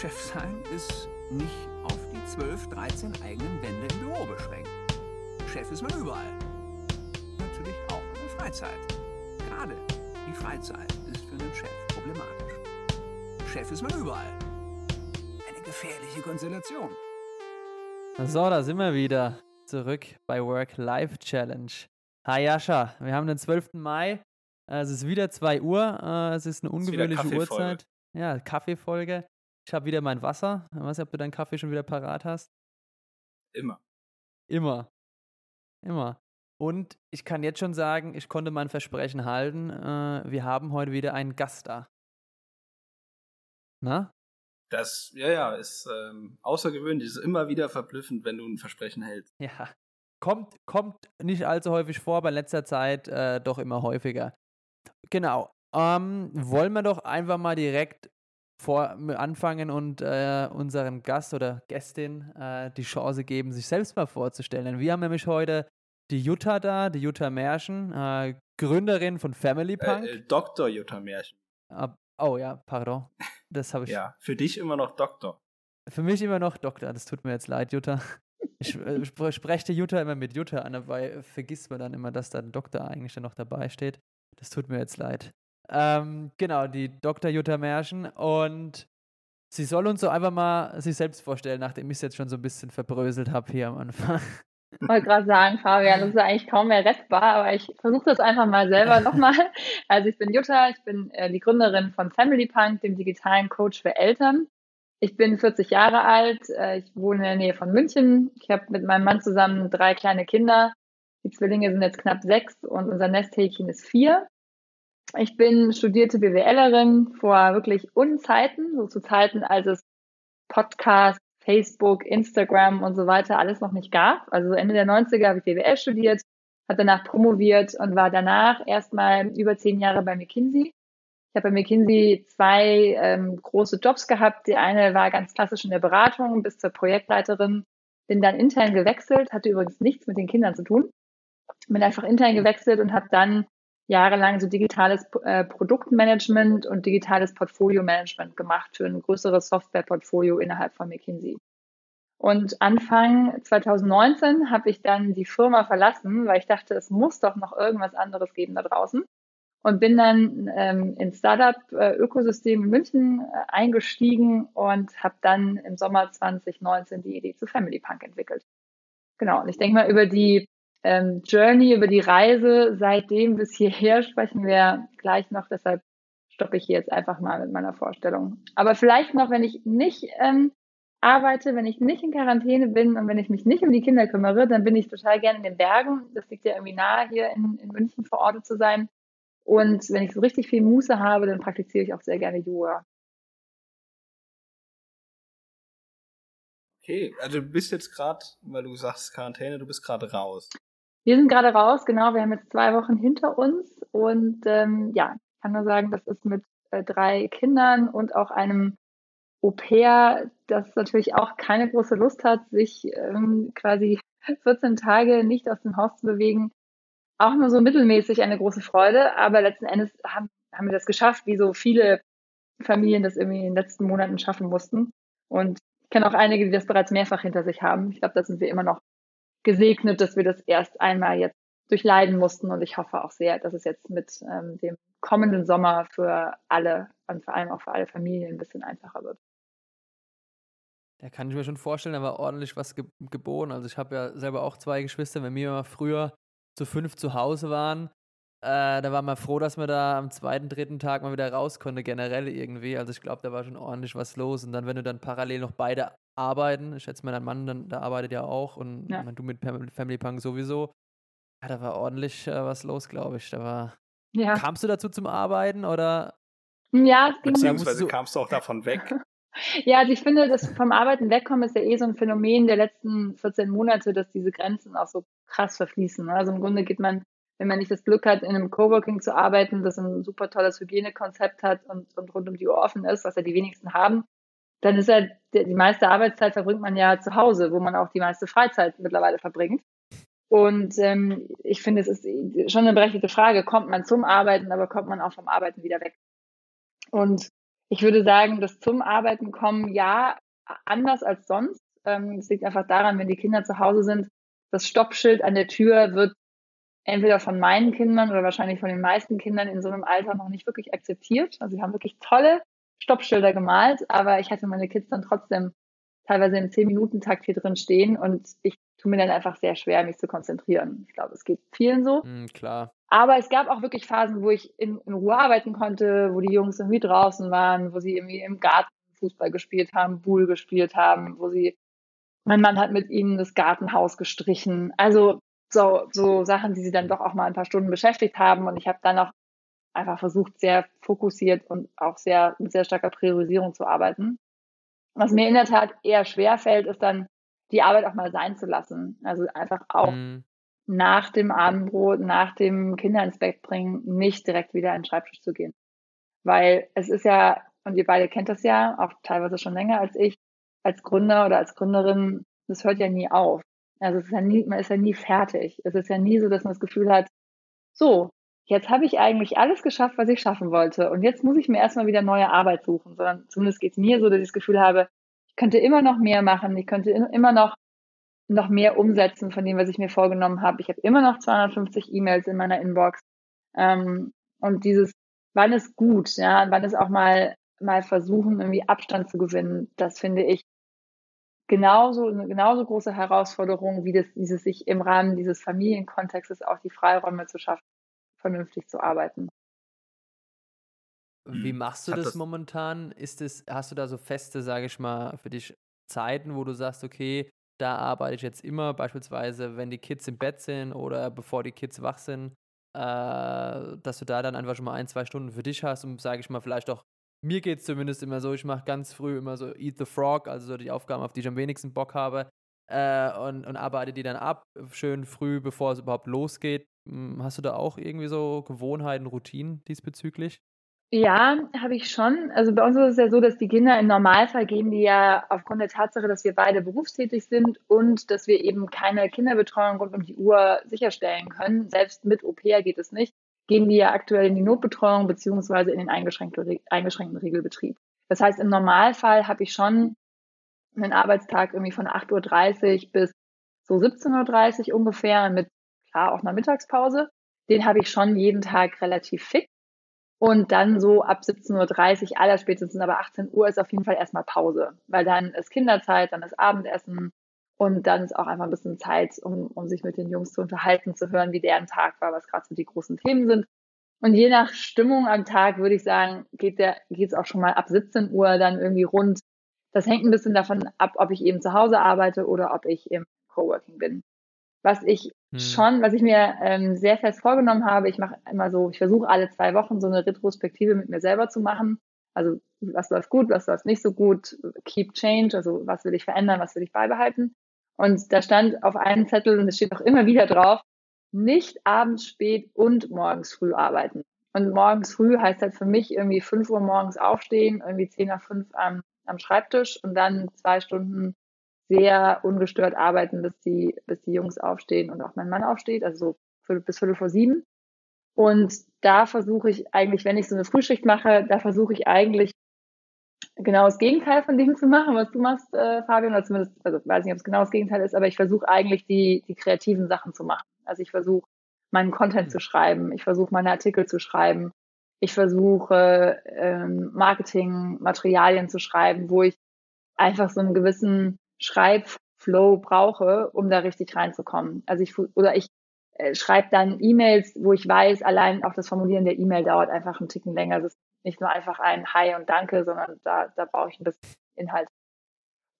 Chef sein ist nicht auf die 12, 13 eigenen Wände im Büro beschränkt. Chef ist man überall. Natürlich auch in der Freizeit. Gerade die Freizeit ist für einen Chef problematisch. Chef ist man überall. Eine gefährliche Konstellation. So, da sind wir wieder. Zurück bei Work-Life-Challenge. Hi Jascha, wir haben den 12. Mai. Äh, es ist wieder 2 Uhr. Äh, es ist eine ungewöhnliche ist Uhrzeit. Ja, Kaffeefolge. Ich habe wieder mein Wasser. Ich weiß nicht, ob du deinen Kaffee schon wieder parat hast. Immer. Immer. Immer. Und ich kann jetzt schon sagen, ich konnte mein Versprechen halten. Äh, wir haben heute wieder einen Gast da. Na? Das, ja, ja, ist ähm, außergewöhnlich. Ist immer wieder verblüffend, wenn du ein Versprechen hältst. Ja. Kommt, kommt nicht allzu häufig vor, aber in letzter Zeit äh, doch immer häufiger. Genau. Ähm, wollen wir doch einfach mal direkt vor, anfangen und äh, unserem Gast oder Gästin äh, die Chance geben, sich selbst mal vorzustellen. Wir haben nämlich heute die Jutta da, die Jutta Märchen, äh, Gründerin von Family äh, Punk. Äh, Dr. Jutta Märchen. oh ja, pardon. Das habe ich. ja, für dich immer noch Doktor. Für mich immer noch Doktor. Das tut mir jetzt leid, Jutta. Ich äh, spreche die Jutta immer mit Jutta an, dabei vergisst man dann immer, dass da ein Doktor eigentlich dann noch dabei steht. Das tut mir jetzt leid. Ähm, genau, die Dr. Jutta Märchen. Und sie soll uns so einfach mal sich selbst vorstellen, nachdem ich es jetzt schon so ein bisschen verbröselt habe hier am Anfang. Ich wollte gerade sagen, Fabian, das ist eigentlich kaum mehr rettbar, aber ich versuche das einfach mal selber nochmal. Also ich bin Jutta, ich bin äh, die Gründerin von Family Punk, dem digitalen Coach für Eltern. Ich bin 40 Jahre alt, äh, ich wohne in der Nähe von München. Ich habe mit meinem Mann zusammen drei kleine Kinder. Die Zwillinge sind jetzt knapp sechs und unser Nesthäkchen ist vier. Ich bin studierte BWLerin vor wirklich Unzeiten, so zu Zeiten, als es Podcast, Facebook, Instagram und so weiter alles noch nicht gab. Also Ende der 90er habe ich BWL studiert, habe danach promoviert und war danach erstmal über zehn Jahre bei McKinsey. Ich habe bei McKinsey zwei ähm, große Jobs gehabt. Die eine war ganz klassisch in der Beratung bis zur Projektleiterin. Bin dann intern gewechselt, hatte übrigens nichts mit den Kindern zu tun. Bin einfach intern gewechselt und habe dann jahrelang so digitales äh, Produktmanagement und digitales Portfolio-Management gemacht für ein größeres Software-Portfolio innerhalb von McKinsey. Und Anfang 2019 habe ich dann die Firma verlassen, weil ich dachte, es muss doch noch irgendwas anderes geben da draußen. Und bin dann ähm, ins Startup-Ökosystem in München äh, eingestiegen und habe dann im Sommer 2019 die Idee zu Family Punk entwickelt. Genau, und ich denke mal, über die ähm, Journey, über die Reise seitdem bis hierher sprechen wir gleich noch. Deshalb stoppe ich hier jetzt einfach mal mit meiner Vorstellung. Aber vielleicht noch, wenn ich nicht ähm, arbeite, wenn ich nicht in Quarantäne bin und wenn ich mich nicht um die Kinder kümmere, dann bin ich total gerne in den Bergen. Das liegt ja irgendwie nahe, hier in, in München verortet zu sein. Und wenn ich so richtig viel Muße habe, dann praktiziere ich auch sehr gerne Yoga. Okay, also du bist jetzt gerade, weil du sagst Quarantäne, du bist gerade raus. Wir sind gerade raus, genau. Wir haben jetzt zwei Wochen hinter uns und ähm, ja, ich kann nur sagen, das ist mit äh, drei Kindern und auch einem Au pair, das natürlich auch keine große Lust hat, sich ähm, quasi 14 Tage nicht aus dem Haus zu bewegen. Auch nur so mittelmäßig eine große Freude, aber letzten Endes haben, haben wir das geschafft, wie so viele Familien das irgendwie in den letzten Monaten schaffen mussten. Und ich kenne auch einige, die das bereits mehrfach hinter sich haben. Ich glaube, da sind wir immer noch gesegnet, dass wir das erst einmal jetzt durchleiden mussten. Und ich hoffe auch sehr, dass es jetzt mit ähm, dem kommenden Sommer für alle und vor allem auch für alle Familien ein bisschen einfacher wird. Da kann ich mir schon vorstellen, da war ordentlich was ge geboren. Also ich habe ja selber auch zwei Geschwister. Wenn wir früher zu fünf zu Hause waren, äh, da war man froh, dass man da am zweiten, dritten Tag mal wieder raus konnte, generell irgendwie. Also ich glaube, da war schon ordentlich was los. Und dann, wenn du dann parallel noch beide arbeiten. Ich schätze mal, dein Mann, dann, der arbeitet ja auch und ja. du mit Family Punk sowieso. Ja, da war ordentlich äh, was los, glaube ich. Da war. Ja. Kamst du dazu zum Arbeiten oder? Ja, es ging Beziehungsweise kamst du auch davon weg? ja, also ich finde, das vom Arbeiten wegkommen ist ja eh so ein Phänomen der letzten 14 Monate, dass diese Grenzen auch so krass verfließen. Ne? Also im Grunde geht man, wenn man nicht das Glück hat, in einem Coworking zu arbeiten, das ein super tolles Hygienekonzept hat und, und rund um die Uhr offen ist, was ja die wenigsten haben, dann ist ja die meiste Arbeitszeit verbringt man ja zu Hause, wo man auch die meiste Freizeit mittlerweile verbringt. Und ähm, ich finde, es ist schon eine berechtigte Frage, kommt man zum Arbeiten, aber kommt man auch vom Arbeiten wieder weg? Und Ich würde sagen, das zum Arbeiten kommen, ja, anders als sonst. Ähm, das liegt einfach daran, wenn die Kinder zu Hause sind, das Stoppschild an der Tür wird entweder von meinen Kindern oder wahrscheinlich von den meisten Kindern in so einem Alter noch nicht wirklich akzeptiert. Also sie haben wirklich tolle Stoppschilder gemalt, aber ich hatte meine Kids dann trotzdem teilweise im 10-Minuten-Takt hier drin stehen und ich tue mir dann einfach sehr schwer, mich zu konzentrieren. Ich glaube, es geht vielen so. Mm, klar. Aber es gab auch wirklich Phasen, wo ich in, in Ruhe arbeiten konnte, wo die Jungs irgendwie draußen waren, wo sie irgendwie im Garten Fußball gespielt haben, Bull gespielt haben, wo sie, mein Mann hat mit ihnen das Gartenhaus gestrichen. Also so, so Sachen, die sie dann doch auch mal ein paar Stunden beschäftigt haben. Und ich habe dann auch einfach versucht, sehr fokussiert und auch sehr mit sehr starker Priorisierung zu arbeiten. Was mir in der Tat eher schwer fällt, ist dann die Arbeit auch mal sein zu lassen. Also einfach auch mhm. nach dem Abendbrot, nach dem Kinder ins Bett bringen, nicht direkt wieder an den Schreibtisch zu gehen. Weil es ist ja, und ihr beide kennt das ja, auch teilweise schon länger als ich, als Gründer oder als Gründerin, das hört ja nie auf. Also es ist ja nie, man ist ja nie fertig. Es ist ja nie so, dass man das Gefühl hat, so, jetzt habe ich eigentlich alles geschafft, was ich schaffen wollte. Und jetzt muss ich mir erstmal wieder neue Arbeit suchen. Sondern zumindest geht es mir so, dass ich das Gefühl habe, ich könnte immer noch mehr machen, ich könnte immer noch noch mehr umsetzen von dem, was ich mir vorgenommen habe. Ich habe immer noch 250 E-Mails in meiner Inbox. Ähm, und dieses, wann ist gut, ja, wann ist auch mal, mal versuchen, irgendwie Abstand zu gewinnen, das finde ich genauso, eine genauso große Herausforderung, wie das, dieses sich im Rahmen dieses Familienkontextes auch die Freiräume zu schaffen, vernünftig zu arbeiten. Wie mhm. machst du das, das, momentan? Ist es, hast du da so feste, sage ich mal, für dich Zeiten, wo du sagst, okay, da arbeite ich jetzt immer, beispielsweise, wenn die Kids im Bett sind oder bevor die Kids wach sind, äh, dass du da dann einfach schon mal ein, zwei Stunden für dich hast, um, sage ich mal, vielleicht auch mir geht es zumindest immer so, ich mache ganz früh immer so Eat the Frog, also so die Aufgaben, auf die ich am wenigsten Bock habe, äh, und, und arbeite die dann ab, schön früh, bevor es überhaupt losgeht. Hm, hast du da auch irgendwie so Gewohnheiten, Routinen diesbezüglich? Ja, habe ich schon. Also bei uns ist es ja so, dass die Kinder im Normalfall gehen die ja aufgrund der Tatsache, dass wir beide berufstätig sind und dass wir eben keine Kinderbetreuung rund um die Uhr sicherstellen können. Selbst mit Au-pair geht es nicht gehen die ja aktuell in die Notbetreuung beziehungsweise in den eingeschränkten, eingeschränkten Regelbetrieb. Das heißt, im Normalfall habe ich schon einen Arbeitstag irgendwie von 8.30 Uhr bis so 17.30 Uhr ungefähr mit klar auch einer Mittagspause. Den habe ich schon jeden Tag relativ fix. Und dann so ab 17.30 Uhr, aller spätestens aber 18 Uhr ist auf jeden Fall erstmal Pause, weil dann ist Kinderzeit, dann ist Abendessen, und dann ist auch einfach ein bisschen Zeit, um, um sich mit den Jungs zu unterhalten, zu hören, wie deren Tag war, was gerade so die großen Themen sind. Und je nach Stimmung am Tag würde ich sagen, geht der, geht's auch schon mal ab 17 Uhr dann irgendwie rund. Das hängt ein bisschen davon ab, ob ich eben zu Hause arbeite oder ob ich im Coworking bin. Was ich hm. schon, was ich mir ähm, sehr fest vorgenommen habe, ich mache immer so, ich versuche alle zwei Wochen so eine Retrospektive mit mir selber zu machen. Also was läuft gut, was läuft nicht so gut, keep change, also was will ich verändern, was will ich beibehalten. Und da stand auf einem Zettel, und es steht auch immer wieder drauf, nicht abends spät und morgens früh arbeiten. Und morgens früh heißt halt für mich irgendwie 5 Uhr morgens aufstehen, irgendwie 10 nach 5 am, am Schreibtisch und dann zwei Stunden sehr ungestört arbeiten, bis die, bis die Jungs aufstehen und auch mein Mann aufsteht, also so bis Viertel vor sieben. Und da versuche ich eigentlich, wenn ich so eine Frühschicht mache, da versuche ich eigentlich genau das Gegenteil von dem zu machen, was du machst, äh, Fabian, oder zumindest, also weiß nicht, ob es genau das Gegenteil ist, aber ich versuche eigentlich die, die kreativen Sachen zu machen. Also ich versuche meinen Content zu schreiben, ich versuche meine Artikel zu schreiben, ich versuche ähm, Marketingmaterialien zu schreiben, wo ich einfach so einen gewissen Schreibflow brauche, um da richtig reinzukommen. Also ich oder ich äh, schreibe dann E-Mails, wo ich weiß, allein auch das Formulieren der E-Mail dauert einfach einen Ticken länger. Das nicht nur einfach ein Hi und Danke, sondern da, da brauche ich ein bisschen Inhalt.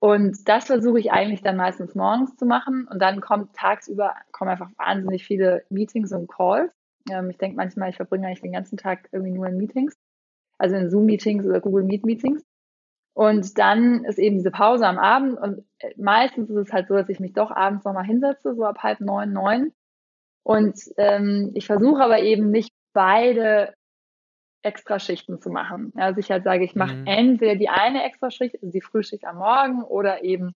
Und das versuche ich eigentlich dann meistens morgens zu machen. Und dann kommt tagsüber kommen einfach wahnsinnig viele Meetings und Calls. Ähm, ich denke manchmal, ich verbringe eigentlich den ganzen Tag irgendwie nur in Meetings, also in Zoom-Meetings oder Google Meet-Meetings. Und dann ist eben diese Pause am Abend und äh, meistens ist es halt so, dass ich mich doch abends nochmal hinsetze, so ab halb neun, neun. Und ähm, ich versuche aber eben nicht beide Extraschichten zu machen. Also ich halt sage, ich mache mhm. entweder die eine Extraschicht, also die Frühschicht am Morgen oder eben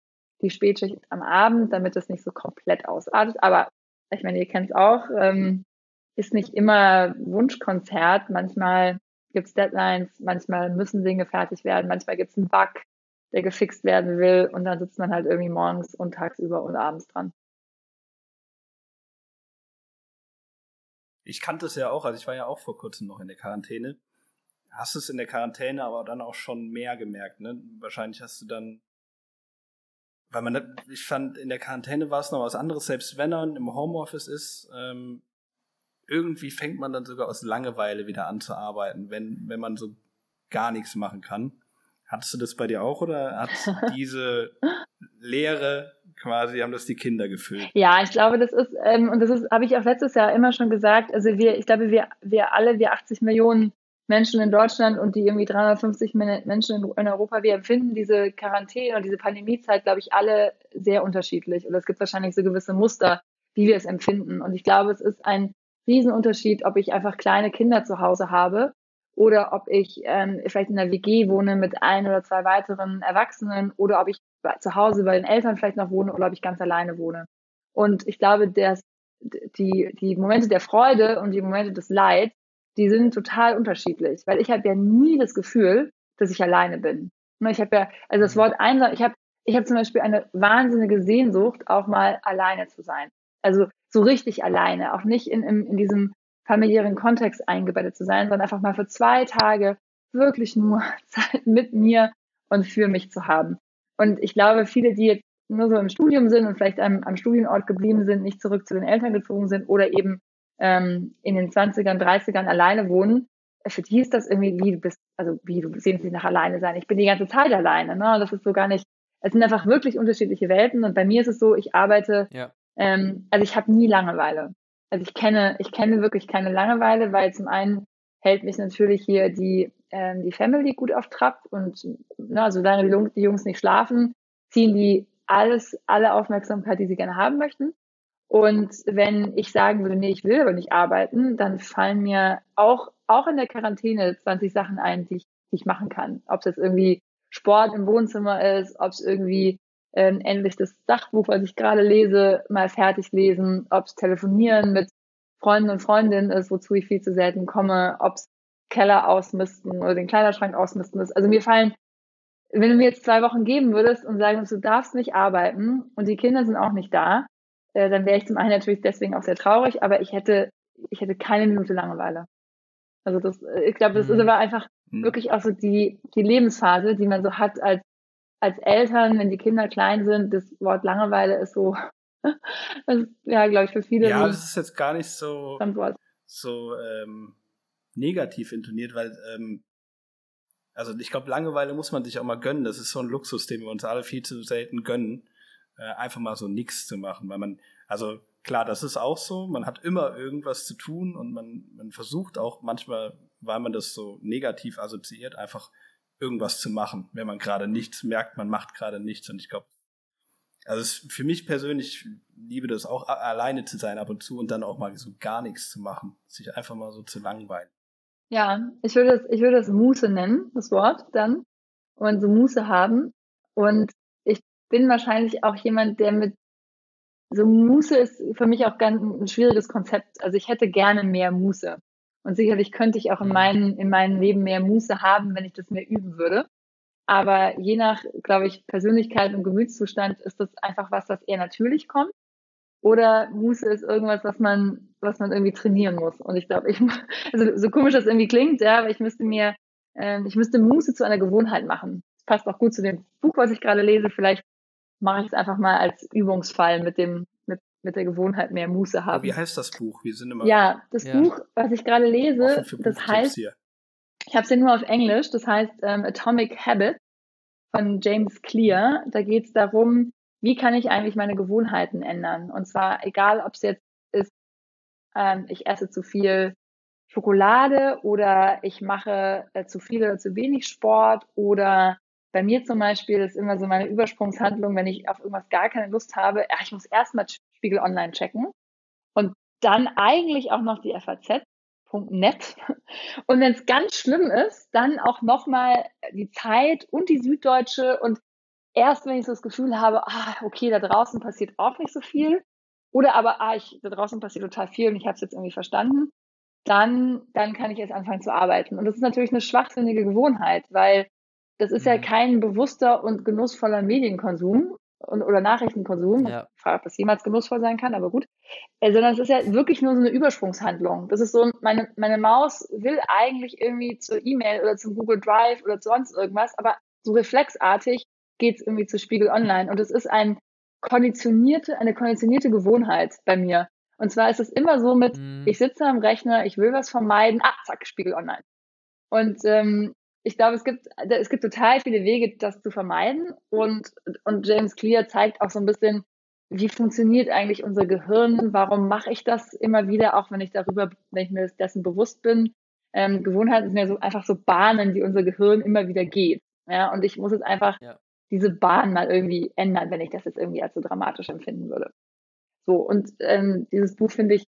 die Spätschicht am Abend, damit es nicht so komplett ausartet. Aber ich meine, ihr kennt es auch, ähm, ist nicht immer Wunschkonzert. Manchmal gibt es Deadlines, manchmal müssen Dinge fertig werden, manchmal gibt es einen Bug, der gefixt werden will und dann sitzt man halt irgendwie morgens und tagsüber und abends dran. Ich kannte es ja auch, also ich war ja auch vor kurzem noch in der Quarantäne. Hast du es in der Quarantäne aber dann auch schon mehr gemerkt, ne? Wahrscheinlich hast du dann, weil man, ich fand, in der Quarantäne war es noch was anderes, selbst wenn man im Homeoffice ist, ähm, irgendwie fängt man dann sogar aus Langeweile wieder an zu arbeiten, wenn, wenn man so gar nichts machen kann. Hattest du das bei dir auch oder hat diese Lehre quasi, haben das die Kinder gefüllt? Ja, ich glaube, das ist, ähm, und das ist, habe ich auch letztes Jahr immer schon gesagt, also wir, ich glaube, wir, wir alle, wir 80 Millionen Menschen in Deutschland und die irgendwie 350 Menschen in, Europa, wir empfinden diese Quarantäne und diese Pandemiezeit, glaube ich, alle sehr unterschiedlich. Und es gibt wahrscheinlich so gewisse Muster, wie wir es empfinden. Und ich glaube, es ist ein Riesenunterschied, ob ich einfach kleine Kinder zu Hause habe oder ob ich ähm, vielleicht in einer WG wohne mit ein oder zwei weiteren Erwachsenen oder ob ich zu Hause bei den Eltern vielleicht noch wohne oder ob ich ganz alleine wohne. Und ich glaube, dass die, die Momente der Freude und die Momente des Leids, die sind total unterschiedlich, weil ich habe ja nie das Gefühl, dass ich alleine bin. Ne, ich habe ja, also das mhm. Wort einsam, ich habe ich habe zum Beispiel eine wahnsinnige Sehnsucht, auch mal alleine zu sein. Also so richtig alleine, auch nicht in, in, in diesem familiären Kontext eingebettet zu sein, sondern einfach mal für zwei Tage wirklich nur Zeit mit mir und für mich zu haben. Und ich glaube, viele, die jetzt nur so im Studium sind und vielleicht am, am Studienort geblieben sind, nicht zurück zu den Eltern gezogen sind oder eben ähm, in den 20ern, 30ern alleine wohnen, für die ist das irgendwie, wie du bist, also wie du sehnst dich nach alleine sein. Ich bin die ganze Zeit alleine, ne? Das ist so gar nicht, es sind einfach wirklich unterschiedliche Welten. Und bei mir ist es so, ich arbeite, ja. ähm, also ich habe nie Langeweile. Also ich kenne, ich kenne wirklich keine Langeweile, weil zum einen hält mich natürlich hier die, ähm, die Family gut auf Trab und na, solange die, die Jungs nicht schlafen, ziehen die alles, alle Aufmerksamkeit, die sie gerne haben möchten. Und wenn ich sagen würde, nee, ich will aber nicht arbeiten, dann fallen mir auch, auch in der Quarantäne 20 Sachen ein, die ich, die ich machen kann. Ob es jetzt irgendwie Sport im Wohnzimmer ist, ob es irgendwie ähm, endlich das Sachbuch, was ich gerade lese, mal fertig lesen, ob es telefonieren mit Freunden und Freundinnen ist, wozu ich viel zu selten komme, ob es Keller ausmisten oder den Kleiderschrank ausmisten ist. Also mir fallen, wenn du mir jetzt zwei Wochen geben würdest und sagen würdest, du darfst nicht arbeiten und die Kinder sind auch nicht da, äh, dann wäre ich zum einen natürlich deswegen auch sehr traurig, aber ich hätte, ich hätte keine Minute Langeweile. Also das, äh, ich glaube, das mhm. ist aber einfach mhm. wirklich auch so die, die Lebensphase, die man so hat als als Eltern, wenn die Kinder klein sind, das Wort Langeweile ist so, ist, ja, glaube ich, für viele. Ja, das ist jetzt gar nicht so, so ähm, negativ intoniert, weil, ähm, also ich glaube, Langeweile muss man sich auch mal gönnen. Das ist so ein Luxus, den wir uns alle viel zu selten gönnen, äh, einfach mal so nichts zu machen, weil man, also klar, das ist auch so. Man hat immer irgendwas zu tun und man, man versucht auch manchmal, weil man das so negativ assoziiert, einfach irgendwas zu machen, wenn man gerade nichts merkt, man macht gerade nichts. Und ich glaube, also es, für mich persönlich liebe das auch alleine zu sein ab und zu und dann auch mal so gar nichts zu machen, sich einfach mal so zu langweilen. Ja, ich würde es, ich würde es Muße nennen, das Wort dann, und so Muße haben. Und ich bin wahrscheinlich auch jemand, der mit so Muße ist für mich auch ganz ein schwieriges Konzept. Also ich hätte gerne mehr Muße. Und sicherlich könnte ich auch in, mhm. meinen, in meinem Leben mehr Muße haben, wenn ich das mehr üben würde. Aber je nach, glaube ich, Persönlichkeit und Gemütszustand ist das einfach was, was eher natürlich kommt. Oder Muße ist irgendwas, was man, was man irgendwie trainieren muss. Und ich glaube, ich, also so komisch das irgendwie klingt, ja, aber ich müsste mir, äh, ich müsste Muße zu einer Gewohnheit machen. Das passt auch gut zu dem Buch, was ich gerade lese. Vielleicht mache ich es einfach mal als Übungsfall mit dem, mit der Gewohnheit mehr Muße haben. wie heißt das Buch? Wir sind immer ja, das ja. Buch, was ich gerade lese, das heißt, hier. ich habe es ja nur auf Englisch, das heißt ähm, Atomic Habit von James Clear. Da geht es darum, wie kann ich eigentlich meine Gewohnheiten ändern? Und zwar egal, ob es jetzt ist, ähm, ich esse zu viel Schokolade oder ich mache äh, zu viel oder zu wenig Sport oder bei mir zum Beispiel ist immer so meine Übersprungshandlung, wenn ich auf irgendwas gar keine Lust habe, ja, ich muss erstmal Spiegel Online checken und dann eigentlich auch noch die FAZ.net. Und wenn es ganz schlimm ist, dann auch nochmal die Zeit und die Süddeutsche und erst wenn ich so das Gefühl habe, ah, okay, da draußen passiert auch nicht so viel oder aber, ah, ich, da draußen passiert total viel und ich habe es jetzt irgendwie verstanden, dann, dann kann ich erst anfangen zu arbeiten. Und das ist natürlich eine schwachsinnige Gewohnheit, weil das ist mhm. ja kein bewusster und genussvoller Medienkonsum und, oder Nachrichtenkonsum. Ja. Ich frage, ob das jemals genussvoll sein kann, aber gut. Äh, sondern es ist ja wirklich nur so eine Übersprungshandlung. Das ist so, meine, meine Maus will eigentlich irgendwie zur E-Mail oder zum Google Drive oder zu sonst irgendwas, aber so reflexartig geht es irgendwie zu Spiegel Online. Und es ist ein konditionierte, eine konditionierte Gewohnheit bei mir. Und zwar ist es immer so mit, mhm. ich sitze am Rechner, ich will was vermeiden, ah, zack, Spiegel Online. Und ähm, ich glaube, es gibt, es gibt total viele Wege, das zu vermeiden. Und, und James Clear zeigt auch so ein bisschen, wie funktioniert eigentlich unser Gehirn? Warum mache ich das immer wieder, auch wenn ich darüber, wenn ich mir dessen bewusst bin? Ähm, Gewohnheiten sind ja so einfach so Bahnen, die unser Gehirn immer wieder geht. Ja, und ich muss jetzt einfach ja. Diese Bahn mal irgendwie ändern, wenn ich das jetzt irgendwie als so dramatisch empfinden würde. So, und ähm, dieses Buch finde ich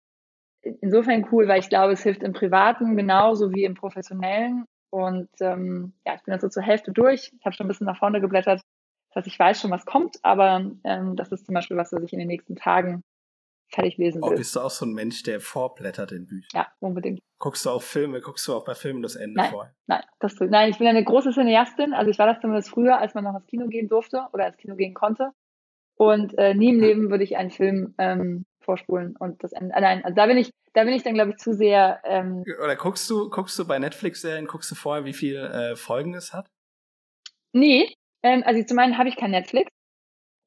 insofern cool, weil ich glaube, es hilft im Privaten genauso wie im Professionellen. Und ähm, ja, ich bin jetzt so zur Hälfte durch. Ich habe schon ein bisschen nach vorne geblättert. Das heißt, ich weiß schon, was kommt, aber ähm, das ist zum Beispiel was, was ich in den nächsten Tagen fertig lesen will. Oh, bist du auch so ein Mensch, der vorblättert in Büchern? Ja, unbedingt. Guckst du auch Filme, guckst du auch bei Filmen das Ende nein, vor? Nein, das, nein, ich bin eine große Cineastin. Also ich war das zumindest früher, als man noch ins Kino gehen durfte oder ins Kino gehen konnte. Und äh, nie im Leben würde ich einen Film ähm, vorspulen und das Ende. Äh, nein, also da bin ich, da bin ich dann, glaube ich, zu sehr. Ähm, Oder guckst du, guckst du bei Netflix-Serien, guckst du vorher, wie viel äh, Folgen es hat? Nee, ähm, also zum einen habe ich kein Netflix.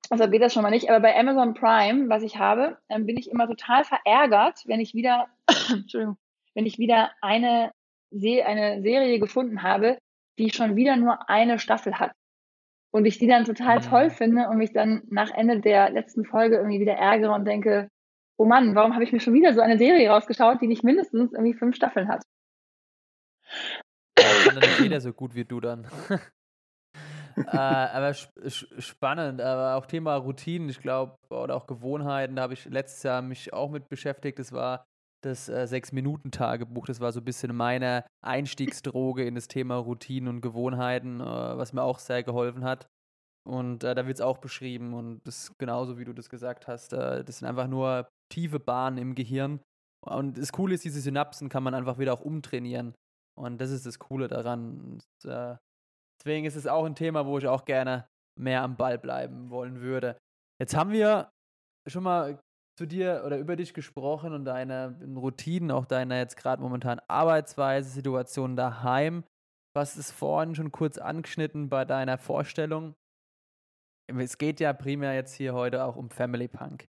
Also geht das schon mal nicht. Aber bei Amazon Prime, was ich habe, ähm, bin ich immer total verärgert, wenn ich wieder, Entschuldigung, wenn ich wieder eine, Se eine Serie gefunden habe, die schon wieder nur eine Staffel hat und ich die dann total toll mhm. finde und mich dann nach Ende der letzten Folge irgendwie wieder ärgere und denke, oh Mann, warum habe ich mir schon wieder so eine Serie rausgeschaut, die nicht mindestens irgendwie fünf Staffeln hat? Ja, dann nicht jeder so gut wie du dann. äh, aber sp spannend, aber auch Thema Routinen, ich glaube, oder auch Gewohnheiten, da habe ich letztes Jahr mich auch mit beschäftigt. Das war das äh, Sechs-Minuten-Tagebuch. Das war so ein bisschen meine Einstiegsdroge in das Thema Routinen und Gewohnheiten, äh, was mir auch sehr geholfen hat. Und äh, da wird es auch beschrieben und das ist genauso, wie du das gesagt hast. Äh, das sind einfach nur tiefe Bahnen im Gehirn. Und das Coole ist, diese Synapsen kann man einfach wieder auch umtrainieren. Und das ist das Coole daran. Und, äh, deswegen ist es auch ein Thema, wo ich auch gerne mehr am Ball bleiben wollen würde. Jetzt haben wir schon mal zu dir oder über dich gesprochen und deine Routinen, auch deine jetzt gerade momentan Arbeitsweise, Situation daheim. Was ist vorhin schon kurz angeschnitten bei deiner Vorstellung? Es geht ja primär jetzt hier heute auch um Family Punk.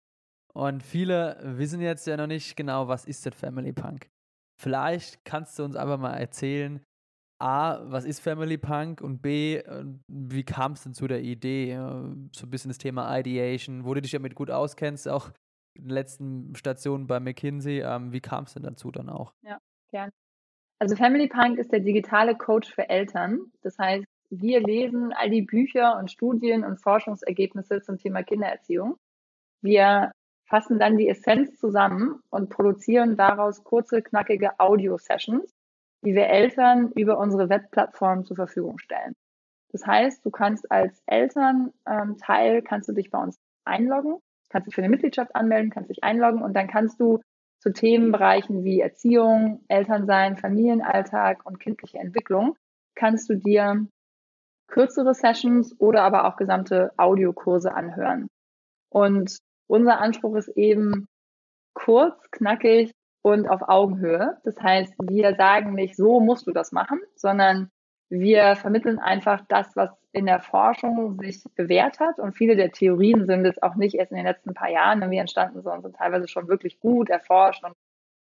Und viele wissen jetzt ja noch nicht genau, was ist denn Family Punk. Vielleicht kannst du uns einfach mal erzählen, A, was ist Family Punk und B, wie kam es denn zu der Idee? So ein bisschen das Thema Ideation, wo du dich damit gut auskennst, auch in den letzten Stationen bei McKinsey. Ähm, wie kam es denn dazu dann auch? Ja, gern. Also Family Punk ist der digitale Coach für Eltern. Das heißt, wir lesen all die Bücher und Studien und Forschungsergebnisse zum Thema Kindererziehung. Wir fassen dann die Essenz zusammen und produzieren daraus kurze, knackige Audio-Sessions, die wir Eltern über unsere Webplattform zur Verfügung stellen. Das heißt, du kannst als Elternteil, ähm, kannst du dich bei uns einloggen kannst dich für eine Mitgliedschaft anmelden, kannst dich einloggen und dann kannst du zu Themenbereichen wie Erziehung, Elternsein, Familienalltag und kindliche Entwicklung, kannst du dir kürzere Sessions oder aber auch gesamte Audiokurse anhören. Und unser Anspruch ist eben kurz, knackig und auf Augenhöhe. Das heißt, wir sagen nicht, so musst du das machen, sondern wir vermitteln einfach das, was in der Forschung sich bewährt hat. Und viele der Theorien sind jetzt auch nicht erst in den letzten paar Jahren irgendwie entstanden, sondern sind teilweise schon wirklich gut erforscht und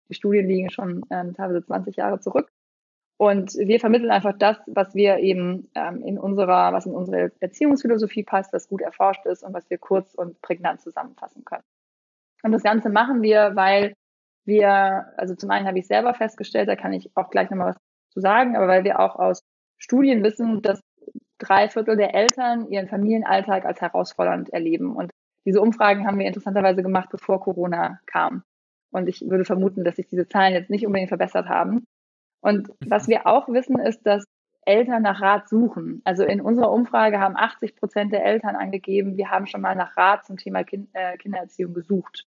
die Studien liegen schon ähm, teilweise 20 Jahre zurück. Und wir vermitteln einfach das, was wir eben ähm, in unserer, was in unsere Erziehungsphilosophie passt, was gut erforscht ist und was wir kurz und prägnant zusammenfassen können. Und das Ganze machen wir, weil wir, also zum einen habe ich selber festgestellt, da kann ich auch gleich nochmal was zu sagen, aber weil wir auch aus Studien wissen, dass drei Viertel der Eltern ihren Familienalltag als herausfordernd erleben. Und diese Umfragen haben wir interessanterweise gemacht, bevor Corona kam. Und ich würde vermuten, dass sich diese Zahlen jetzt nicht unbedingt verbessert haben. Und was wir auch wissen, ist, dass Eltern nach Rat suchen. Also in unserer Umfrage haben 80 Prozent der Eltern angegeben, wir haben schon mal nach Rat zum Thema kind, äh, Kindererziehung gesucht.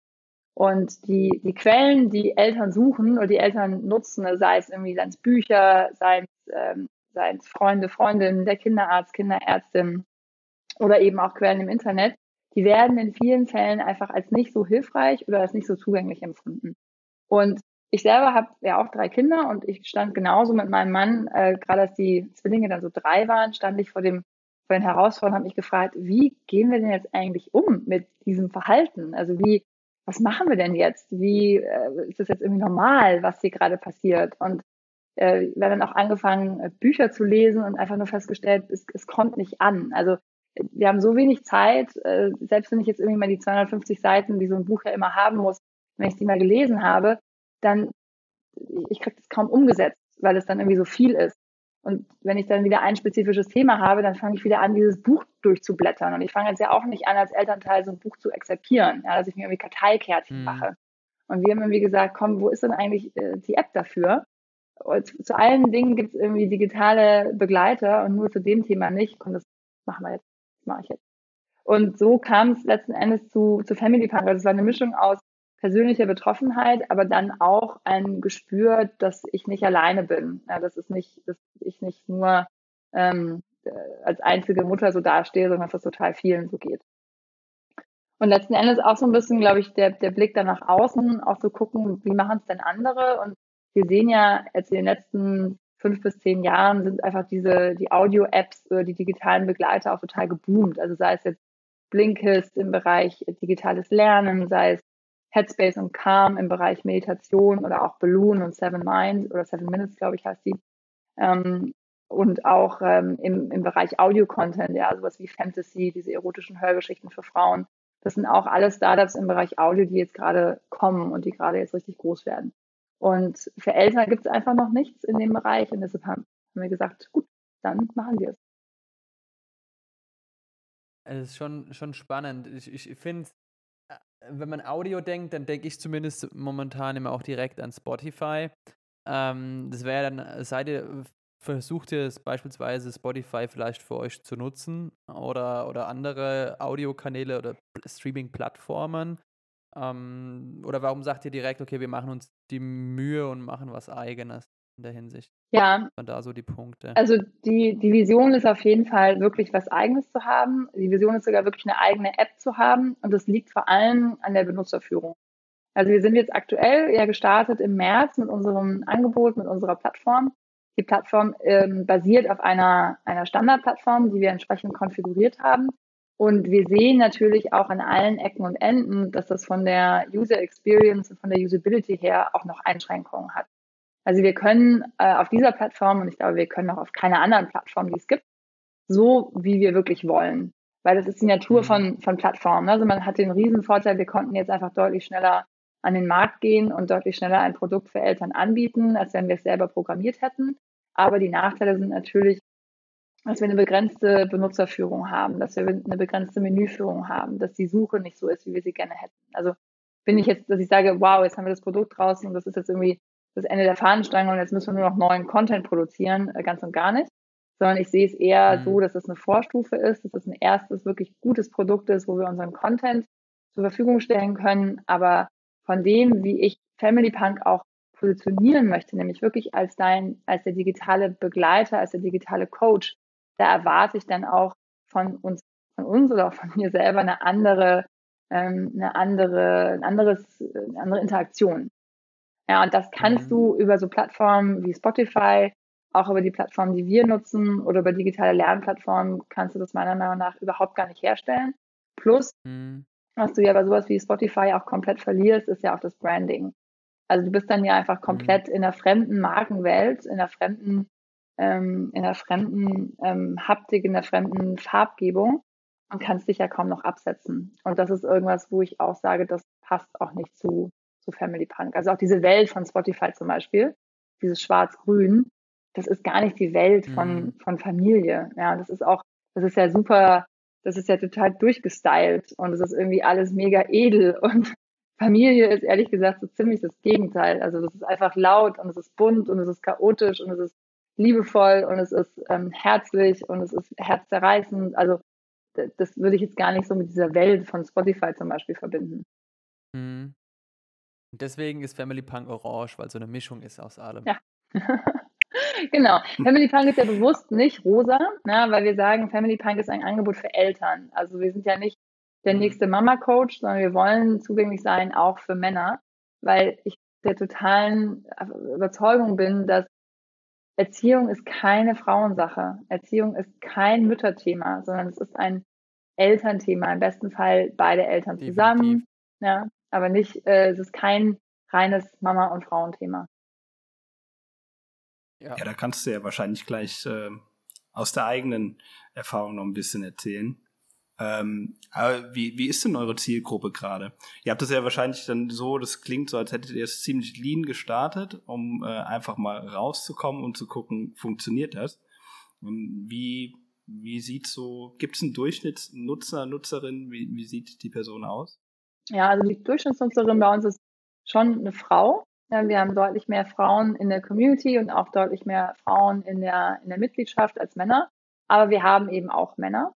Und die, die Quellen, die Eltern suchen oder die Eltern nutzen, sei es irgendwie seien es Bücher, sei es, ähm, seien es Freunde, Freundinnen, der Kinderarzt, Kinderärztin oder eben auch Quellen im Internet, die werden in vielen Fällen einfach als nicht so hilfreich oder als nicht so zugänglich empfunden. Und ich selber habe ja auch drei Kinder und ich stand genauso mit meinem Mann, äh, gerade als die Zwillinge dann so drei waren, stand ich vor dem vor den Herausforderungen, habe mich gefragt, wie gehen wir denn jetzt eigentlich um mit diesem Verhalten? Also wie, was machen wir denn jetzt? Wie äh, ist das jetzt irgendwie normal, was hier gerade passiert? Und äh, wir haben dann auch angefangen, äh, Bücher zu lesen und einfach nur festgestellt, es, es kommt nicht an. Also wir haben so wenig Zeit, äh, selbst wenn ich jetzt irgendwie mal die 250 Seiten, die so ein Buch ja immer haben muss, wenn ich die mal gelesen habe, dann, ich kriege das kaum umgesetzt, weil es dann irgendwie so viel ist. Und wenn ich dann wieder ein spezifisches Thema habe, dann fange ich wieder an, dieses Buch durchzublättern. Und ich fange jetzt ja auch nicht an, als Elternteil so ein Buch zu akzeptieren, ja, dass ich mir irgendwie Karteikärtchen mhm. mache. Und wir haben irgendwie gesagt, komm, wo ist denn eigentlich äh, die App dafür? Und zu allen Dingen gibt es irgendwie digitale Begleiter und nur zu dem Thema nicht. Und das machen wir jetzt, das mache ich jetzt. Und so kam es letzten Endes zu, zu Family Punk. Also es war eine Mischung aus persönlicher Betroffenheit, aber dann auch ein Gespür, dass ich nicht alleine bin. Ja, dass es nicht, dass ich nicht nur ähm, äh, als einzige Mutter so dastehe, sondern dass das total vielen so geht. Und letzten Endes auch so ein bisschen, glaube ich, der, der Blick dann nach außen, auch zu gucken, wie machen es denn andere? Und wir sehen ja jetzt in den letzten fünf bis zehn Jahren sind einfach diese, die Audio-Apps, die digitalen Begleiter auch total geboomt. Also sei es jetzt Blinkist im Bereich digitales Lernen, sei es Headspace und Calm im Bereich Meditation oder auch Balloon und Seven Minds oder Seven Minutes, glaube ich, heißt die. Ähm, und auch ähm, im, im Bereich Audio-Content, ja, sowas wie Fantasy, diese erotischen Hörgeschichten für Frauen. Das sind auch alle Startups im Bereich Audio, die jetzt gerade kommen und die gerade jetzt richtig groß werden. Und für Eltern gibt es einfach noch nichts in dem Bereich und deshalb haben wir gesagt, gut, dann machen wir es. Es ist schon, schon spannend. Ich, ich finde, äh, wenn man Audio denkt, dann denke ich zumindest momentan immer auch direkt an Spotify. Ähm, das wäre dann, seid ihr, versucht ihr es beispielsweise Spotify vielleicht für euch zu nutzen oder, oder andere Audiokanäle oder Streaming-Plattformen? Ähm, oder warum sagt ihr direkt, okay, wir machen uns die Mühe und machen was eigenes in der Hinsicht? Ja. Und da so die Punkte. Also die, die Vision ist auf jeden Fall wirklich was eigenes zu haben. Die Vision ist sogar wirklich eine eigene App zu haben. Und das liegt vor allem an der Benutzerführung. Also wir sind jetzt aktuell ja gestartet im März mit unserem Angebot, mit unserer Plattform. Die Plattform ähm, basiert auf einer, einer Standardplattform, die wir entsprechend konfiguriert haben. Und wir sehen natürlich auch an allen Ecken und Enden, dass das von der User Experience und von der Usability her auch noch Einschränkungen hat. Also wir können äh, auf dieser Plattform, und ich glaube, wir können auch auf keiner anderen Plattform, die es gibt, so wie wir wirklich wollen. Weil das ist die Natur mhm. von, von Plattformen. Also man hat den Riesenvorteil, wir konnten jetzt einfach deutlich schneller an den Markt gehen und deutlich schneller ein Produkt für Eltern anbieten, als wenn wir es selber programmiert hätten. Aber die Nachteile sind natürlich, dass wir eine begrenzte Benutzerführung haben, dass wir eine begrenzte Menüführung haben, dass die Suche nicht so ist, wie wir sie gerne hätten. Also bin ich jetzt, dass ich sage, wow, jetzt haben wir das Produkt draußen und das ist jetzt irgendwie das Ende der Fahnenstange und jetzt müssen wir nur noch neuen Content produzieren, äh, ganz und gar nicht. Sondern ich sehe es eher mhm. so, dass es eine Vorstufe ist, dass es ein erstes wirklich gutes Produkt ist, wo wir unseren Content zur Verfügung stellen können. Aber von dem, wie ich Family Punk auch positionieren möchte, nämlich wirklich als dein, als der digitale Begleiter, als der digitale Coach, da erwarte ich dann auch von uns, von uns oder auch von mir selber eine andere, ähm, eine andere, ein anderes, eine andere Interaktion. Ja, und das kannst mhm. du über so Plattformen wie Spotify, auch über die Plattformen, die wir nutzen oder über digitale Lernplattformen, kannst du das meiner Meinung nach überhaupt gar nicht herstellen. Plus, mhm. was du ja bei sowas wie Spotify auch komplett verlierst, ist ja auch das Branding. Also du bist dann ja einfach komplett mhm. in einer fremden Markenwelt, in einer fremden ähm, in der fremden ähm, Haptik, in der fremden Farbgebung und kannst dich ja kaum noch absetzen. Und das ist irgendwas, wo ich auch sage, das passt auch nicht zu, zu Family Punk. Also auch diese Welt von Spotify zum Beispiel, dieses Schwarz-Grün, das ist gar nicht die Welt von, mhm. von Familie. Ja, das ist auch, das ist ja super, das ist ja total durchgestylt und es ist irgendwie alles mega edel und Familie ist ehrlich gesagt so ziemlich das Gegenteil. Also das ist einfach laut und es ist bunt und es ist chaotisch und es ist liebevoll und es ist ähm, herzlich und es ist herzzerreißend. Also das würde ich jetzt gar nicht so mit dieser Welt von Spotify zum Beispiel verbinden. Mhm. Deswegen ist Family Punk orange, weil so eine Mischung ist aus allem. Ja. genau. Family Punk ist ja bewusst nicht rosa, na, ne, weil wir sagen, Family Punk ist ein Angebot für Eltern. Also wir sind ja nicht der mhm. nächste Mama-Coach, sondern wir wollen zugänglich sein auch für Männer, weil ich der totalen Überzeugung bin, dass Erziehung ist keine Frauensache. Erziehung ist kein Mütterthema, sondern es ist ein Elternthema. Im besten Fall beide Eltern Definitiv. zusammen. Ja, aber nicht, äh, es ist kein reines Mama- und Frauenthema. Ja. ja, da kannst du ja wahrscheinlich gleich äh, aus der eigenen Erfahrung noch ein bisschen erzählen. Ähm, aber wie, wie ist denn eure Zielgruppe gerade? Ihr habt das ja wahrscheinlich dann so, das klingt so, als hättet ihr es ziemlich lean gestartet, um äh, einfach mal rauszukommen und zu gucken, funktioniert das? Und wie, wie sieht so, gibt es einen Durchschnittsnutzer, Nutzerin, wie, wie sieht die Person aus? Ja, also die Durchschnittsnutzerin bei uns ist schon eine Frau. Ja, wir haben deutlich mehr Frauen in der Community und auch deutlich mehr Frauen in der, in der Mitgliedschaft als Männer. Aber wir haben eben auch Männer.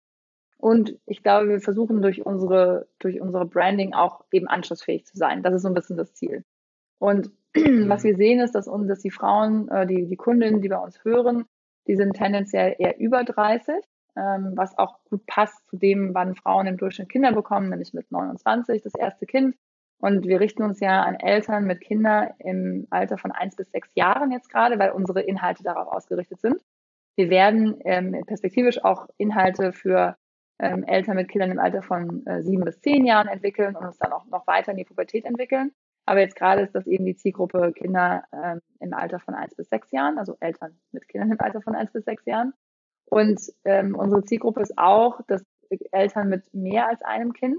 Und ich glaube, wir versuchen durch unsere, durch unsere Branding auch eben anschlussfähig zu sein. Das ist so ein bisschen das Ziel. Und was wir sehen ist, dass, uns, dass die Frauen, äh, die, die Kundinnen, die bei uns hören, die sind tendenziell eher über 30, ähm, was auch gut passt zu dem, wann Frauen im Durchschnitt Kinder bekommen, nämlich mit 29 das erste Kind. Und wir richten uns ja an Eltern mit Kindern im Alter von eins bis sechs Jahren jetzt gerade, weil unsere Inhalte darauf ausgerichtet sind. Wir werden ähm, perspektivisch auch Inhalte für ähm, Eltern mit Kindern im Alter von äh, sieben bis zehn Jahren entwickeln und uns dann auch noch weiter in die Pubertät entwickeln. Aber jetzt gerade ist das eben die Zielgruppe Kinder ähm, im Alter von eins bis sechs Jahren, also Eltern mit Kindern im Alter von eins bis sechs Jahren. Und ähm, unsere Zielgruppe ist auch, dass Eltern mit mehr als einem Kind,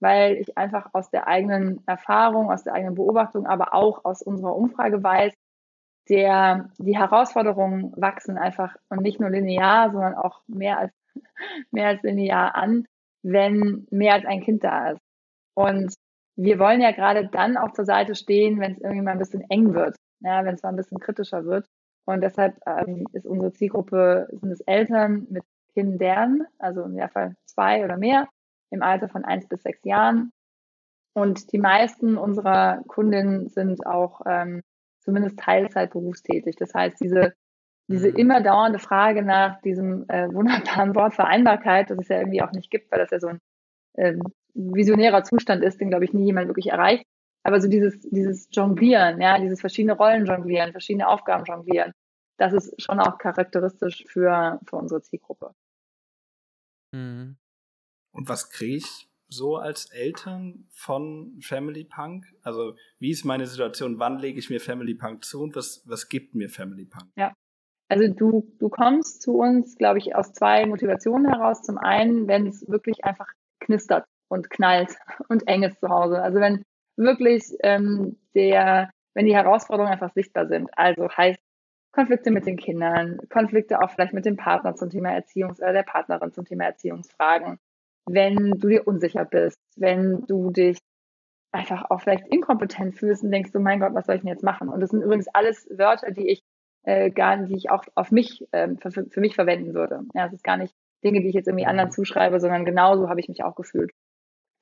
weil ich einfach aus der eigenen Erfahrung, aus der eigenen Beobachtung, aber auch aus unserer Umfrage weiß, der, die Herausforderungen wachsen einfach und nicht nur linear, sondern auch mehr als mehr als linear an, wenn mehr als ein Kind da ist. Und wir wollen ja gerade dann auch zur Seite stehen, wenn es irgendwie mal ein bisschen eng wird, ja, wenn es mal ein bisschen kritischer wird. Und deshalb ähm, ist unsere Zielgruppe, sind es Eltern mit Kindern, also im Fall zwei oder mehr, im Alter von eins bis sechs Jahren. Und die meisten unserer Kundinnen sind auch ähm, zumindest Teilzeit berufstätig. Das heißt, diese diese mhm. immer dauernde Frage nach diesem äh, wunderbaren Wort Vereinbarkeit, das es ja irgendwie auch nicht gibt, weil das ja so ein ähm, visionärer Zustand ist, den, glaube ich, nie jemand wirklich erreicht. Aber so dieses, dieses Jonglieren, ja, dieses verschiedene Rollen jonglieren, verschiedene Aufgaben jonglieren, das ist schon auch charakteristisch für, für unsere Zielgruppe. Mhm. Und was kriege ich so als Eltern von Family Punk? Also, wie ist meine Situation? Wann lege ich mir Family Punk zu und was, was gibt mir Family Punk? Ja, also du, du kommst zu uns, glaube ich, aus zwei Motivationen heraus. Zum einen, wenn es wirklich einfach knistert und knallt und eng ist zu Hause. Also wenn wirklich ähm, der, wenn die Herausforderungen einfach sichtbar sind. Also heißt Konflikte mit den Kindern, Konflikte auch vielleicht mit dem Partner zum Thema Erziehungs- oder der Partnerin zum Thema Erziehungsfragen. Wenn du dir unsicher bist, wenn du dich einfach auch vielleicht inkompetent fühlst und denkst, so mein Gott, was soll ich denn jetzt machen? Und das sind übrigens alles Wörter, die ich äh, gar, die ich auch auf mich, äh, für, für, mich verwenden würde. Ja, es ist gar nicht Dinge, die ich jetzt irgendwie anderen zuschreibe, sondern genauso habe ich mich auch gefühlt.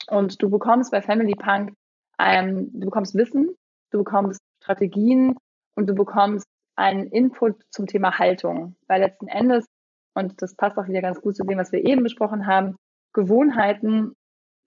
Und du bekommst bei Family Punk, ähm, du bekommst Wissen, du bekommst Strategien und du bekommst einen Input zum Thema Haltung. Weil letzten Endes, und das passt auch wieder ganz gut zu dem, was wir eben besprochen haben, Gewohnheiten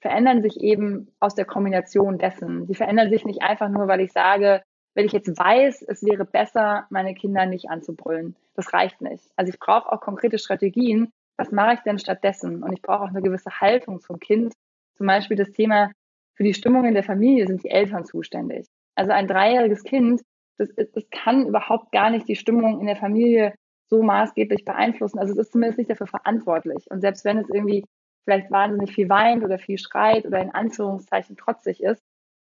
verändern sich eben aus der Kombination dessen. Die verändern sich nicht einfach nur, weil ich sage, wenn ich jetzt weiß, es wäre besser, meine Kinder nicht anzubrüllen. Das reicht nicht. Also ich brauche auch konkrete Strategien. Was mache ich denn stattdessen? Und ich brauche auch eine gewisse Haltung zum Kind. Zum Beispiel das Thema, für die Stimmung in der Familie sind die Eltern zuständig. Also ein dreijähriges Kind, das, das kann überhaupt gar nicht die Stimmung in der Familie so maßgeblich beeinflussen. Also es ist zumindest nicht dafür verantwortlich. Und selbst wenn es irgendwie vielleicht wahnsinnig viel weint oder viel schreit oder in Anführungszeichen trotzig ist,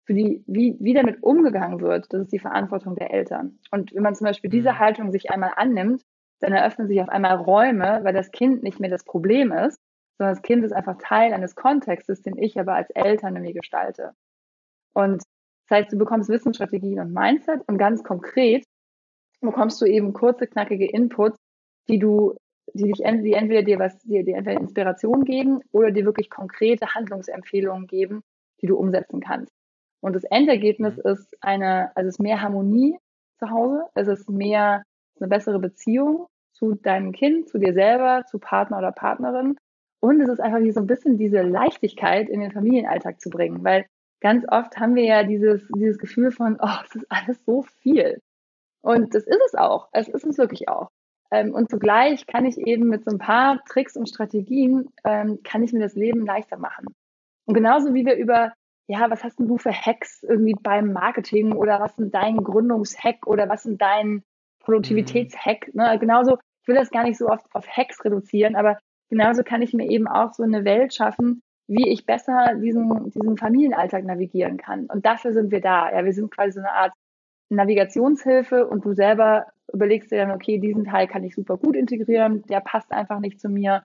für die, wie, wie damit umgegangen wird, das ist die Verantwortung der Eltern. Und wenn man zum Beispiel diese mhm. Haltung sich einmal annimmt, dann eröffnen sich auf einmal Räume, weil das Kind nicht mehr das Problem ist, sondern das Kind ist einfach Teil eines Kontextes, den ich aber als Eltern mir gestalte. Und das heißt, du bekommst Wissensstrategien und Mindset und ganz konkret bekommst du eben kurze, knackige Inputs, die du, die dich die entweder dir was, dir, dir entweder Inspiration geben oder dir wirklich konkrete Handlungsempfehlungen geben, die du umsetzen kannst. Und das Endergebnis mhm. ist eine, also es ist mehr Harmonie zu Hause, es ist mehr, eine bessere Beziehung zu deinem Kind, zu dir selber, zu Partner oder Partnerin. Und es ist einfach wie so ein bisschen diese Leichtigkeit in den Familienalltag zu bringen, weil ganz oft haben wir ja dieses, dieses Gefühl von, oh, es ist alles so viel. Und das ist es auch. Es ist es wirklich auch. Ähm, und zugleich kann ich eben mit so ein paar Tricks und Strategien, ähm, kann ich mir das Leben leichter machen. Und genauso wie wir über, ja, was hast denn du für Hacks irgendwie beim Marketing oder was sind dein Gründungshack oder was sind dein Produktivitätshack, mhm. ne? Genauso, ich will das gar nicht so oft auf Hacks reduzieren, aber genauso kann ich mir eben auch so eine Welt schaffen, wie ich besser diesen, diesen Familienalltag navigieren kann. Und dafür sind wir da. Ja, wir sind quasi so eine Art Navigationshilfe und du selber überlegst dir dann, okay, diesen Teil kann ich super gut integrieren, der passt einfach nicht zu mir.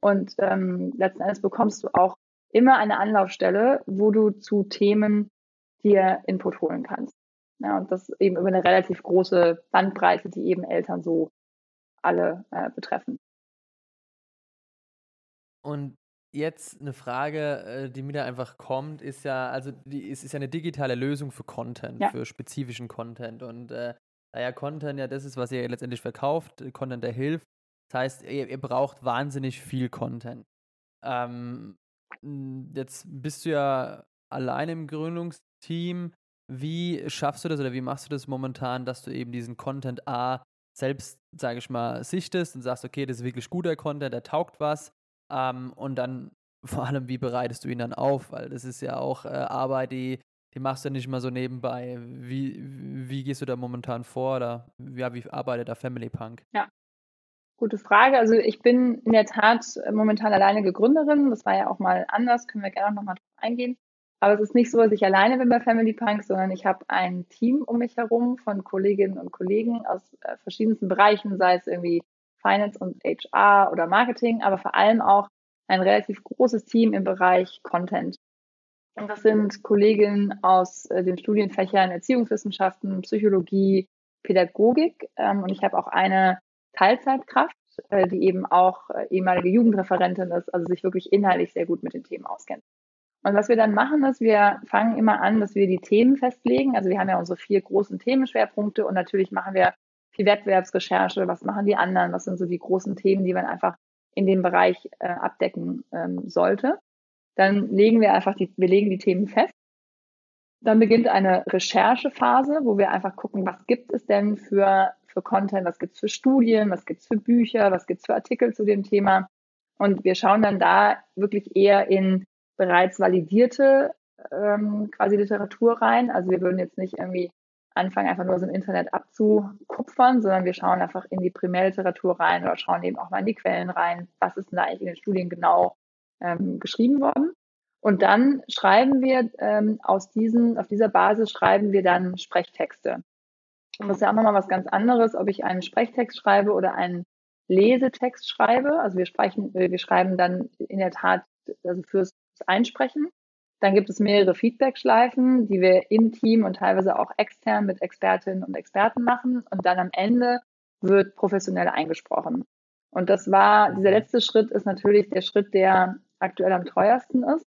Und ähm, letzten Endes bekommst du auch immer eine Anlaufstelle, wo du zu Themen dir Input holen kannst. Ja, und das eben über eine relativ große Bandbreite, die eben Eltern so alle äh, betreffen. Und jetzt eine Frage, äh, die mir da einfach kommt, ist ja, also die, es ist ja eine digitale Lösung für Content, ja. für spezifischen Content. Und äh, da ja Content ja das ist, was ihr letztendlich verkauft, Content, der hilft. Das heißt, ihr, ihr braucht wahnsinnig viel Content. Ähm, jetzt bist du ja alleine im Gründungsteam. Wie schaffst du das oder wie machst du das momentan, dass du eben diesen Content A selbst, sage ich mal, sichtest und sagst, okay, das ist wirklich guter Content, der taugt was ähm, und dann vor allem, wie bereitest du ihn dann auf? Weil das ist ja auch äh, Arbeit, die, die machst du nicht mal so nebenbei. Wie, wie gehst du da momentan vor? Oder ja, wie arbeitet da Family Punk? Ja, gute Frage. Also ich bin in der Tat momentan alleinige Gründerin. Das war ja auch mal anders, können wir gerne nochmal drauf eingehen. Aber es ist nicht so, dass ich alleine bin bei Family Punk, sondern ich habe ein Team um mich herum von Kolleginnen und Kollegen aus äh, verschiedensten Bereichen, sei es irgendwie Finance und HR oder Marketing, aber vor allem auch ein relativ großes Team im Bereich Content. Und das sind Kolleginnen aus äh, den Studienfächern Erziehungswissenschaften, Psychologie, Pädagogik. Ähm, und ich habe auch eine Teilzeitkraft, äh, die eben auch äh, ehemalige Jugendreferentin ist, also sich wirklich inhaltlich sehr gut mit den Themen auskennt. Und was wir dann machen, ist, wir fangen immer an, dass wir die Themen festlegen. Also wir haben ja unsere vier großen Themenschwerpunkte und natürlich machen wir viel Wettbewerbsrecherche, was machen die anderen, was sind so die großen Themen, die man einfach in dem Bereich äh, abdecken ähm, sollte. Dann legen wir einfach die, wir legen die Themen fest. Dann beginnt eine Recherchephase, wo wir einfach gucken, was gibt es denn für, für Content, was gibt es für Studien, was gibt es für Bücher, was gibt es für Artikel zu dem Thema. Und wir schauen dann da wirklich eher in bereits validierte ähm, quasi Literatur rein. Also wir würden jetzt nicht irgendwie anfangen, einfach nur so im Internet abzukupfern, sondern wir schauen einfach in die Primärliteratur rein oder schauen eben auch mal in die Quellen rein, was ist denn da eigentlich in den Studien genau ähm, geschrieben worden. Und dann schreiben wir ähm, aus diesen, auf dieser Basis schreiben wir dann Sprechtexte. Und das ist ja auch nochmal was ganz anderes, ob ich einen Sprechtext schreibe oder einen Lesetext schreibe. Also wir sprechen, wir schreiben dann in der Tat also fürs Einsprechen. Dann gibt es mehrere Feedback-Schleifen, die wir im Team und teilweise auch extern mit Expertinnen und Experten machen. Und dann am Ende wird professionell eingesprochen. Und das war, dieser letzte Schritt ist natürlich der Schritt, der aktuell am teuersten ist.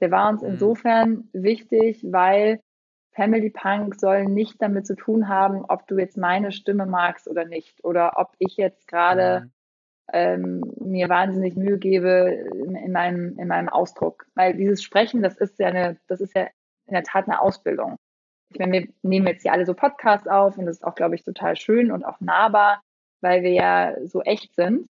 Der war uns mhm. insofern wichtig, weil Family Punk soll nicht damit zu tun haben, ob du jetzt meine Stimme magst oder nicht. Oder ob ich jetzt gerade ähm, mir wahnsinnig Mühe gebe in, in, meinem, in meinem Ausdruck. Weil dieses Sprechen, das ist ja eine, das ist ja in der Tat eine Ausbildung. Ich meine, wir nehmen jetzt hier alle so Podcasts auf und das ist auch, glaube ich, total schön und auch nahbar, weil wir ja so echt sind.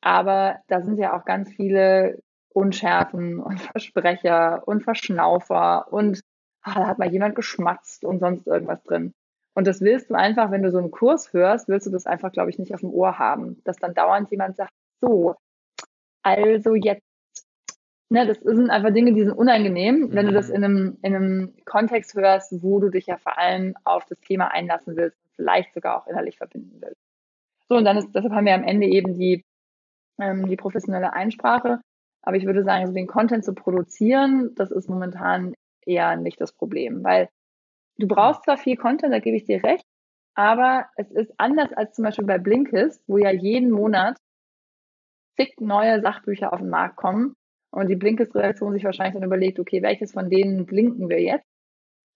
Aber da sind ja auch ganz viele Unschärfen und Versprecher und Verschnaufer und ach, da hat mal jemand geschmatzt und sonst irgendwas drin. Und das willst du einfach, wenn du so einen Kurs hörst, willst du das einfach, glaube ich, nicht auf dem Ohr haben. Dass dann dauernd jemand sagt, so, also jetzt. Ne, das sind einfach Dinge, die sind unangenehm, wenn du das mhm. in einem, in einem Kontext hörst, wo du dich ja vor allem auf das Thema einlassen willst und vielleicht sogar auch innerlich verbinden willst. So, und dann ist, deshalb haben wir am Ende eben die, ähm, die professionelle Einsprache. Aber ich würde sagen, so den Content zu produzieren, das ist momentan eher nicht das Problem, weil Du brauchst zwar viel Content, da gebe ich dir recht, aber es ist anders als zum Beispiel bei Blinkist, wo ja jeden Monat zig neue Sachbücher auf den Markt kommen und die Blinkist-Redaktion sich wahrscheinlich dann überlegt, okay, welches von denen blinken wir jetzt?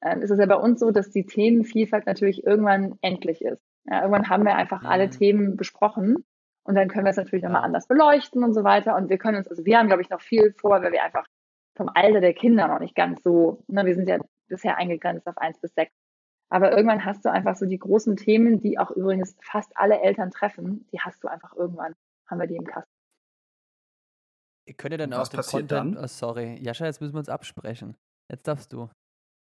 ähm, ist es ja bei uns so, dass die Themenvielfalt natürlich irgendwann endlich ist. Ja, irgendwann haben wir einfach mhm. alle Themen besprochen und dann können wir es natürlich nochmal anders beleuchten und so weiter. Und wir können uns, also wir haben, glaube ich, noch viel vor, weil wir einfach vom Alter der Kinder noch nicht ganz so, ne, wir sind ja bisher eingegrenzt auf eins bis sechs. Aber irgendwann hast du einfach so die großen Themen, die auch übrigens fast alle Eltern treffen, die hast du einfach irgendwann, haben wir die im Kasten. Ihr könnt ihr dann auch den Content, oh, sorry, Jascha, jetzt müssen wir uns absprechen. Jetzt darfst du.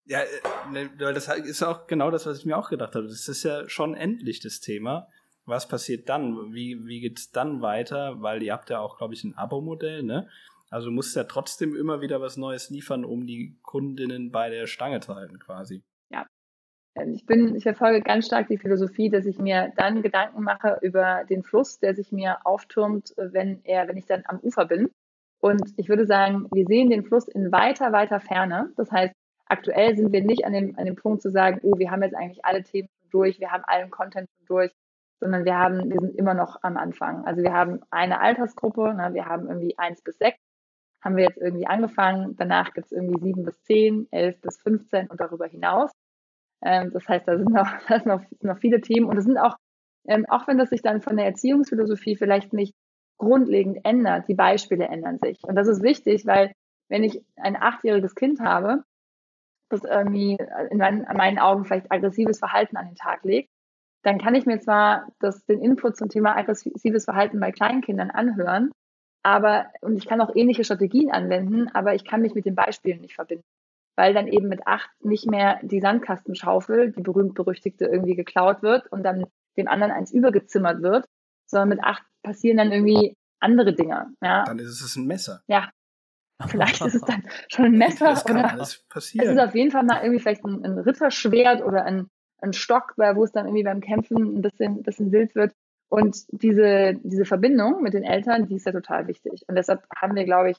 Ja, äh, ne, das ist auch genau das, was ich mir auch gedacht habe. Das ist ja schon endlich das Thema. Was passiert dann? Wie, wie geht es dann weiter? Weil ihr habt ja auch, glaube ich, ein Abo-Modell, ne? Also du musst ja trotzdem immer wieder was Neues liefern, um die Kundinnen bei der Stange zu halten, quasi. Ja. Ähm, ich bin, ich verfolge ganz stark die Philosophie, dass ich mir dann Gedanken mache über den Fluss, der sich mir auftürmt, wenn er, wenn ich dann am Ufer bin. Und ich würde sagen, wir sehen den Fluss in weiter, weiter Ferne. Das heißt, aktuell sind wir nicht an dem, an dem Punkt zu sagen, oh, wir haben jetzt eigentlich alle Themen durch, wir haben allen Content durch, sondern wir haben, wir sind immer noch am Anfang. Also wir haben eine Altersgruppe, ne, wir haben irgendwie eins bis sechs, haben wir jetzt irgendwie angefangen. Danach gibt es irgendwie sieben bis zehn, elf bis 15 und darüber hinaus. Ähm, das heißt, da sind noch, da sind noch, noch viele Themen und es sind auch, ähm, auch wenn das sich dann von der Erziehungsphilosophie vielleicht nicht grundlegend ändert, die Beispiele ändern sich. Und das ist wichtig, weil wenn ich ein achtjähriges Kind habe, das irgendwie in meinen, in meinen Augen vielleicht aggressives Verhalten an den Tag legt, dann kann ich mir zwar das, den Input zum Thema aggressives Verhalten bei Kleinkindern anhören, aber, und ich kann auch ähnliche Strategien anwenden, aber ich kann mich mit den Beispielen nicht verbinden. Weil dann eben mit acht nicht mehr die Sandkastenschaufel, die berühmt-berüchtigte, irgendwie geklaut wird und dann dem anderen eins übergezimmert wird, sondern mit acht passieren dann irgendwie andere Dinge. Ja. Dann ist es ein Messer. Ja. Vielleicht ist es dann schon ein Messer. Das kann oder alles passieren. Es ist auf jeden Fall mal irgendwie vielleicht ein, ein Ritterschwert oder ein, ein Stock, wo es dann irgendwie beim Kämpfen ein bisschen, bisschen wild wird. Und diese, diese Verbindung mit den Eltern, die ist ja total wichtig. Und deshalb haben wir, glaube ich,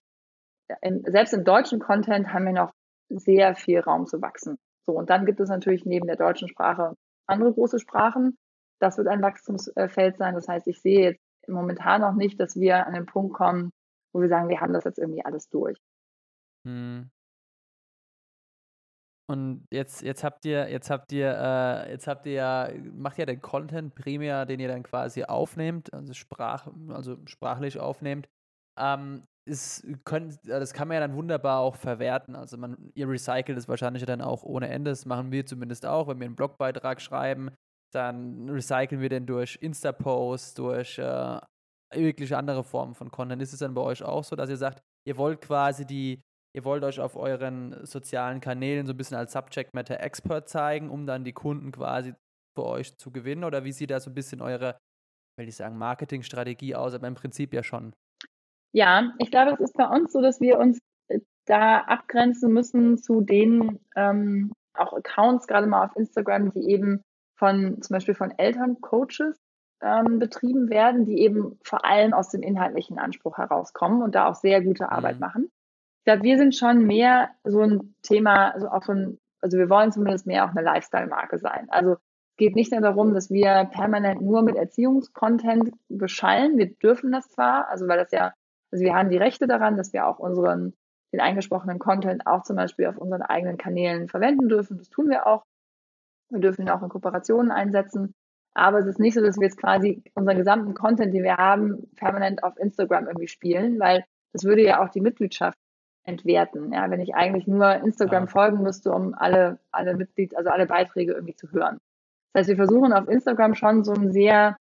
in, selbst im deutschen Content haben wir noch sehr viel Raum zu wachsen. So, und dann gibt es natürlich neben der deutschen Sprache andere große Sprachen. Das wird ein Wachstumsfeld sein. Das heißt, ich sehe jetzt momentan noch nicht, dass wir an den Punkt kommen, wo wir sagen, wir haben das jetzt irgendwie alles durch. Hm. Und jetzt, jetzt habt ihr, jetzt habt ihr, äh, jetzt habt ihr ja, macht ja den Content primär, den ihr dann quasi aufnehmt, also Sprach, also sprachlich aufnehmt. Ähm, ist, könnt, das kann man ja dann wunderbar auch verwerten. Also man, ihr recycelt es wahrscheinlich dann auch ohne Ende. Das machen wir zumindest auch, wenn wir einen Blogbeitrag schreiben, dann recyceln wir den durch Insta-Posts, durch äh, jegliche andere Formen von Content. Ist es dann bei euch auch so, dass ihr sagt, ihr wollt quasi die, ihr wollt euch auf euren sozialen Kanälen so ein bisschen als Subject Matter Expert zeigen, um dann die Kunden quasi für euch zu gewinnen? Oder wie sieht da so ein bisschen eure, will ich sagen, Marketingstrategie aus? Aber im Prinzip ja schon. Ja, ich glaube, es ist bei uns so, dass wir uns äh, da abgrenzen müssen zu den ähm, auch Accounts, gerade mal auf Instagram, die eben von zum Beispiel von Elterncoaches ähm, betrieben werden, die eben vor allem aus dem inhaltlichen Anspruch herauskommen und da auch sehr gute Arbeit mhm. machen. Glaube, wir sind schon mehr so ein Thema, also so ein, also wir wollen zumindest mehr auch eine Lifestyle-Marke sein. Also es geht nicht nur darum, dass wir permanent nur mit Erziehungskontent beschallen. Wir dürfen das zwar, also weil das ja, also wir haben die Rechte daran, dass wir auch unseren, den eingesprochenen Content auch zum Beispiel auf unseren eigenen Kanälen verwenden dürfen. Das tun wir auch. Wir dürfen ihn auch in Kooperationen einsetzen. Aber es ist nicht so, dass wir jetzt quasi unseren gesamten Content, den wir haben, permanent auf Instagram irgendwie spielen, weil das würde ja auch die Mitgliedschaft entwerten. Ja, wenn ich eigentlich nur Instagram ja. folgen müsste, um alle, alle Mitglied, also alle Beiträge irgendwie zu hören. Das heißt, wir versuchen auf Instagram schon so ein sehr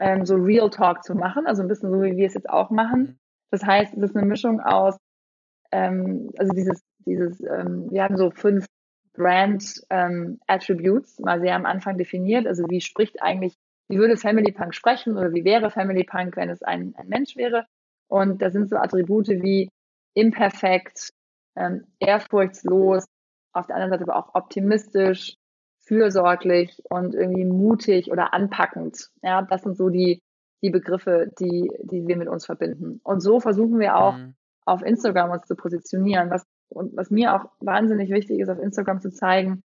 ähm, so Real Talk zu machen, also ein bisschen so, wie wir es jetzt auch machen. Mhm. Das heißt, es ist eine Mischung aus, ähm, also dieses, dieses, ähm, wir haben so fünf Brand ähm, Attributes mal sehr am Anfang definiert. Also wie spricht eigentlich, wie würde Family Punk sprechen oder wie wäre Family Punk, wenn es ein, ein Mensch wäre? Und da sind so Attribute wie imperfekt, ähm, ehrfurchtslos, auf der anderen Seite aber auch optimistisch, fürsorglich und irgendwie mutig oder anpackend. Ja, das sind so die, die Begriffe, die, die wir mit uns verbinden. Und so versuchen wir auch mhm. auf Instagram uns zu positionieren, was und was mir auch wahnsinnig wichtig ist, auf Instagram zu zeigen,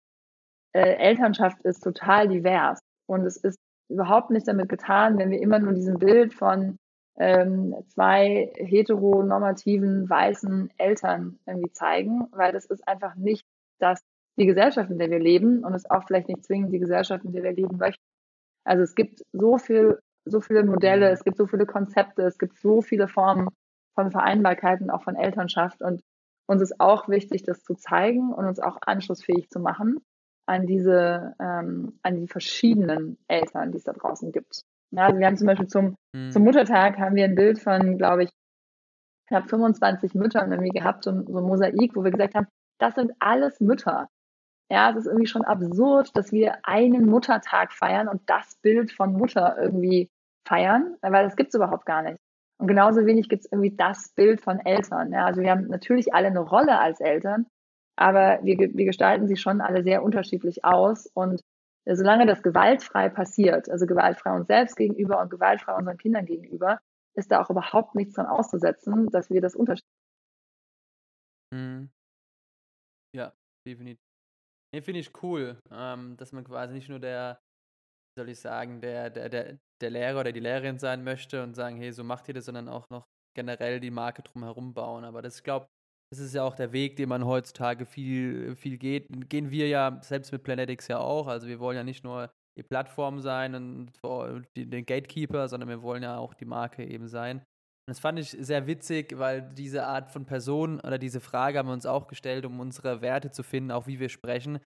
äh, Elternschaft ist total divers. Und es ist überhaupt nicht damit getan, wenn wir immer nur diesen Bild von ähm, zwei heteronormativen weißen Eltern irgendwie zeigen, weil das ist einfach nicht das, die Gesellschaft, in der wir leben und es ist auch vielleicht nicht zwingend die Gesellschaft, in der wir leben möchten. Also es gibt so viel, so viele Modelle, es gibt so viele Konzepte, es gibt so viele Formen von Vereinbarkeiten, auch von Elternschaft und uns ist auch wichtig, das zu zeigen und uns auch anschlussfähig zu machen an diese, ähm, an die verschiedenen Eltern, die es da draußen gibt. Ja, also wir haben zum Beispiel zum, mhm. zum Muttertag haben wir ein Bild von, glaube ich, knapp 25 Müttern irgendwie gehabt, so, so ein Mosaik, wo wir gesagt haben, das sind alles Mütter. Ja, es ist irgendwie schon absurd, dass wir einen Muttertag feiern und das Bild von Mutter irgendwie feiern, weil das gibt es überhaupt gar nicht. Und genauso wenig gibt es irgendwie das Bild von Eltern. Ja, also wir haben natürlich alle eine Rolle als Eltern, aber wir, wir gestalten sie schon alle sehr unterschiedlich aus. Und solange das gewaltfrei passiert, also gewaltfrei uns selbst gegenüber und gewaltfrei unseren Kindern gegenüber, ist da auch überhaupt nichts dran auszusetzen, dass wir das unterschiedlich. Mhm. Ja, definitiv. Nee, finde ich cool, ähm, dass man quasi nicht nur der, wie soll ich sagen, der, der, der, der Lehrer oder die Lehrerin sein möchte und sagen, hey, so macht ihr das, sondern auch noch generell die Marke drumherum bauen. Aber das, ich glaube, das ist ja auch der Weg, den man heutzutage viel, viel geht. Gehen wir ja selbst mit Planetics ja auch. Also wir wollen ja nicht nur die Plattform sein und den Gatekeeper, sondern wir wollen ja auch die Marke eben sein. Und das fand ich sehr witzig, weil diese Art von Person oder diese Frage haben wir uns auch gestellt, um unsere Werte zu finden, auch wie wir sprechen.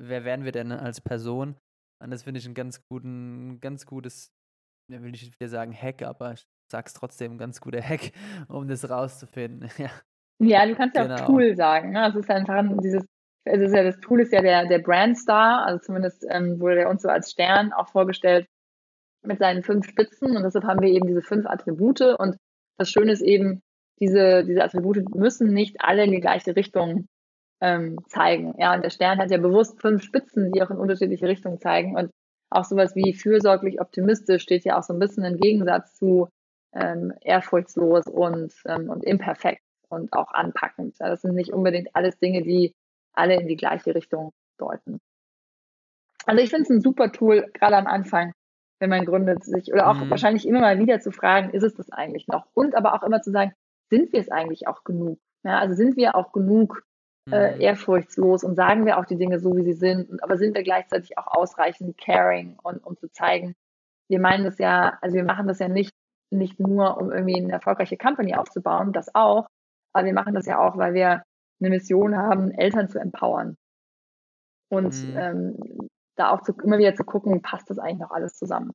Wer wären wir denn als Person? Und das finde ich ein ganz guten, ganz gutes, will ich wieder sagen Hack, aber ich sag's trotzdem, ein ganz guter Hack, um das rauszufinden. ja. Ja, du kannst ja genau. auch Tool sagen. Ne? Es ist einfach dieses, also ist ja, das Tool ist ja der, der Brandstar, also zumindest ähm, wurde der uns so als Stern auch vorgestellt mit seinen fünf Spitzen und deshalb haben wir eben diese fünf Attribute und das Schöne ist eben, diese, diese Attribute müssen nicht alle in die gleiche Richtung ähm, zeigen. Ja, und der Stern hat ja bewusst fünf Spitzen, die auch in unterschiedliche Richtungen zeigen. Und auch sowas wie fürsorglich optimistisch steht ja auch so ein bisschen im Gegensatz zu ähm, ehrfurchtslos und, ähm, und imperfekt und auch anpackend. Das sind nicht unbedingt alles Dinge, die alle in die gleiche Richtung deuten. Also ich finde es ein super Tool, gerade am Anfang, wenn man gründet, sich oder auch mhm. wahrscheinlich immer mal wieder zu fragen, ist es das eigentlich noch? Und aber auch immer zu sagen, sind wir es eigentlich auch genug? Ja, also sind wir auch genug äh, mhm. ehrfurchtslos und sagen wir auch die Dinge so, wie sie sind, aber sind wir gleichzeitig auch ausreichend caring und um zu zeigen, wir meinen das ja, also wir machen das ja nicht, nicht nur, um irgendwie eine erfolgreiche Company aufzubauen, das auch, aber wir machen das ja auch, weil wir eine Mission haben, Eltern zu empowern. Und mhm. ähm, da auch zu, immer wieder zu gucken, passt das eigentlich noch alles zusammen.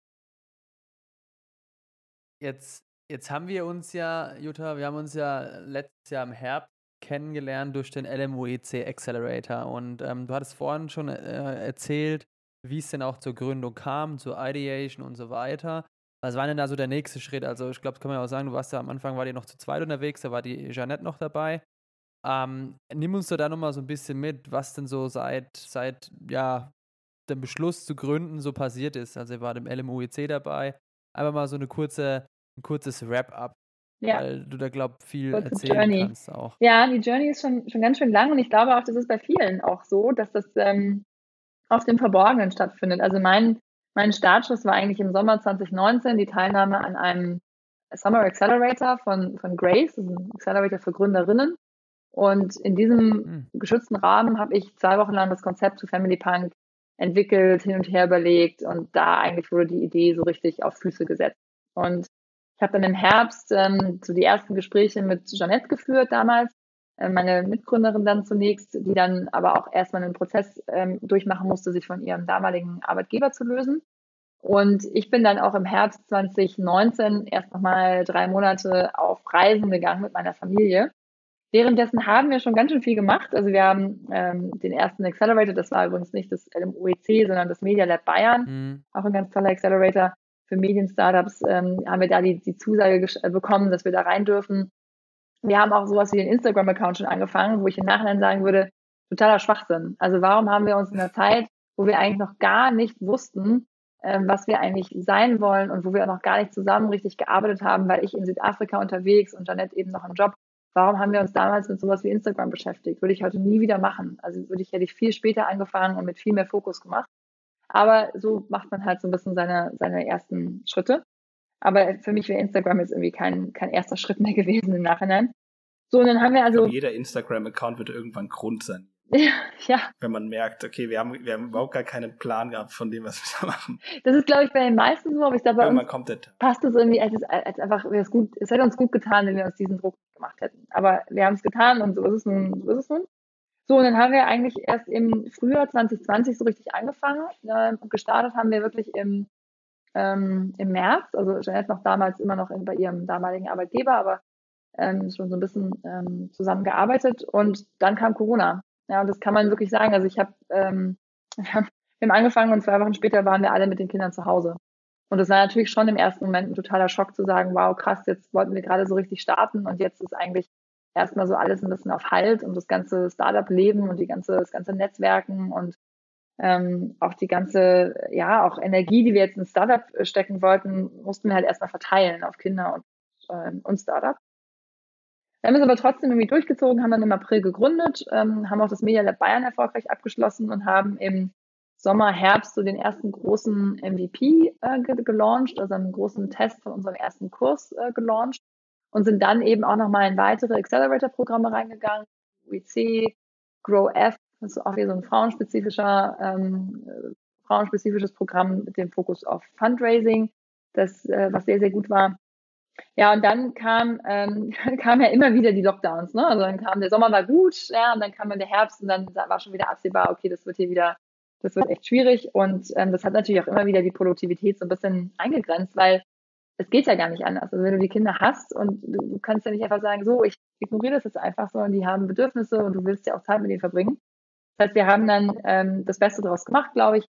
Jetzt, jetzt haben wir uns ja, Jutta, wir haben uns ja letztes Jahr im Herbst kennengelernt durch den LMUEC Accelerator. Und ähm, du hattest vorhin schon äh, erzählt, wie es denn auch zur Gründung kam, zur Ideation und so weiter. Was war denn da so der nächste Schritt? Also ich glaube, das kann man ja auch sagen, du warst ja am Anfang, war die noch zu zweit unterwegs, da war die Jeanette noch dabei. Ähm, nimm uns da nochmal so ein bisschen mit, was denn so seit, seit ja, dem Beschluss zu gründen so passiert ist. Also ihr wart im LMUEC dabei. Einfach mal so eine kurze, ein kurzes Wrap-up, ja. weil du da, glaube ich, viel Kurze erzählen Journey. kannst auch. Ja, die Journey ist schon, schon ganz schön lang und ich glaube auch, das ist bei vielen auch so, dass das ähm, auf dem Verborgenen stattfindet. Also mein, mein Startschuss war eigentlich im Sommer 2019 die Teilnahme an einem Summer Accelerator von, von Grace, das ist ein Accelerator für Gründerinnen. Und in diesem hm. geschützten Rahmen habe ich zwei Wochen lang das Konzept zu Family Punk entwickelt, hin und her überlegt und da eigentlich wurde die Idee so richtig auf Füße gesetzt. Und ich habe dann im Herbst ähm, so die ersten Gespräche mit Jeanette geführt damals, meine Mitgründerin dann zunächst, die dann aber auch erstmal einen Prozess ähm, durchmachen musste, sich von ihrem damaligen Arbeitgeber zu lösen. Und ich bin dann auch im Herbst 2019 erst nochmal drei Monate auf Reisen gegangen mit meiner Familie Währenddessen haben wir schon ganz schön viel gemacht. Also wir haben ähm, den ersten Accelerator, das war übrigens nicht das LMOEC, sondern das Media Lab Bayern, mhm. auch ein ganz toller Accelerator für Medien-Startups, ähm, haben wir da die, die Zusage äh, bekommen, dass wir da rein dürfen. Wir haben auch sowas wie den Instagram-Account schon angefangen, wo ich im Nachhinein sagen würde, totaler Schwachsinn. Also warum haben wir uns in der Zeit, wo wir eigentlich noch gar nicht wussten, ähm, was wir eigentlich sein wollen und wo wir auch noch gar nicht zusammen richtig gearbeitet haben, weil ich in Südafrika unterwegs und Janette eben noch im Job Warum haben wir uns damals mit sowas wie Instagram beschäftigt? Würde ich heute nie wieder machen. Also würde ich, hätte ich viel später angefangen und mit viel mehr Fokus gemacht. Aber so macht man halt so ein bisschen seine, seine ersten Schritte. Aber für mich wäre Instagram jetzt irgendwie kein, kein erster Schritt mehr gewesen im Nachhinein. So, und dann haben wir also. Glaube, jeder Instagram-Account wird irgendwann Grund sein. ja. Wenn man merkt, okay, wir haben, wir haben überhaupt gar keinen Plan gehabt von dem, was wir da machen. Das ist, glaube ich, bei den meisten so, aber ich glaube, Irgendwann kommt das. passt es irgendwie, als, als einfach, es, gut, es hätte uns gut getan, wenn wir uns diesen Druck gemacht hätten. Aber wir haben es getan und so ist es nun, so ist es nun. So, und dann haben wir eigentlich erst im Frühjahr 2020 so richtig angefangen. Äh, gestartet haben wir wirklich im, ähm, im März. Also Jeanette noch damals immer noch in, bei ihrem damaligen Arbeitgeber, aber ähm, schon so ein bisschen ähm, zusammengearbeitet. Und dann kam Corona. Ja, und das kann man wirklich sagen. Also ich habe, ähm, wir haben angefangen und zwei Wochen später waren wir alle mit den Kindern zu Hause. Und das war natürlich schon im ersten Moment ein totaler Schock zu sagen, wow, krass, jetzt wollten wir gerade so richtig starten und jetzt ist eigentlich erstmal so alles ein bisschen auf Halt und das ganze Startup-Leben und die ganze, das ganze Netzwerken und ähm, auch die ganze, ja, auch Energie, die wir jetzt in Startup stecken wollten, mussten wir halt erstmal verteilen auf Kinder und, ähm, und Startup. Wir haben es aber trotzdem irgendwie durchgezogen, haben dann im April gegründet, ähm, haben auch das Media Lab Bayern erfolgreich abgeschlossen und haben im Sommer, Herbst so den ersten großen MVP äh, gelauncht, also einen großen Test von unserem ersten Kurs äh, gelauncht und sind dann eben auch nochmal in weitere Accelerator-Programme reingegangen, WC, Grow F, das ist auch wieder so ein frauenspezifischer, ähm, frauenspezifisches Programm mit dem Fokus auf Fundraising, das, äh, was sehr, sehr gut war. Ja, und dann kam, ähm, kam ja immer wieder die Lockdowns, ne? Also dann kam der Sommer war gut, ja, und dann kam dann der Herbst und dann war schon wieder absehbar, okay, das wird hier wieder, das wird echt schwierig. Und ähm, das hat natürlich auch immer wieder die Produktivität so ein bisschen eingegrenzt, weil es geht ja gar nicht anders. Also wenn du die Kinder hast und du, kannst ja nicht einfach sagen, so, ich ignoriere das jetzt einfach, sondern die haben Bedürfnisse und du willst ja auch Zeit mit ihnen verbringen. Das heißt, wir haben dann ähm, das Beste daraus gemacht, glaube ich.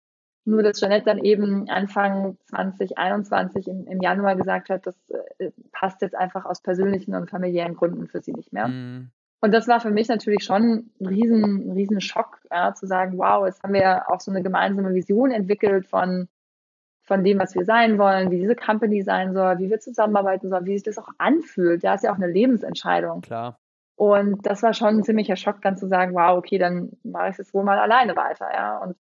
Nur, dass Jeanette dann eben Anfang 2021 im, im Januar gesagt hat, das äh, passt jetzt einfach aus persönlichen und familiären Gründen für sie nicht mehr. Mm. Und das war für mich natürlich schon ein riesen, ein riesen Schock, ja, zu sagen, wow, jetzt haben wir auch so eine gemeinsame Vision entwickelt von, von dem, was wir sein wollen, wie diese Company sein soll, wie wir zusammenarbeiten sollen, wie sich das auch anfühlt. Ja, ist ja auch eine Lebensentscheidung. Klar. Und das war schon ein ziemlicher Schock, dann zu sagen, wow, okay, dann mache ich es wohl mal alleine weiter, ja. Und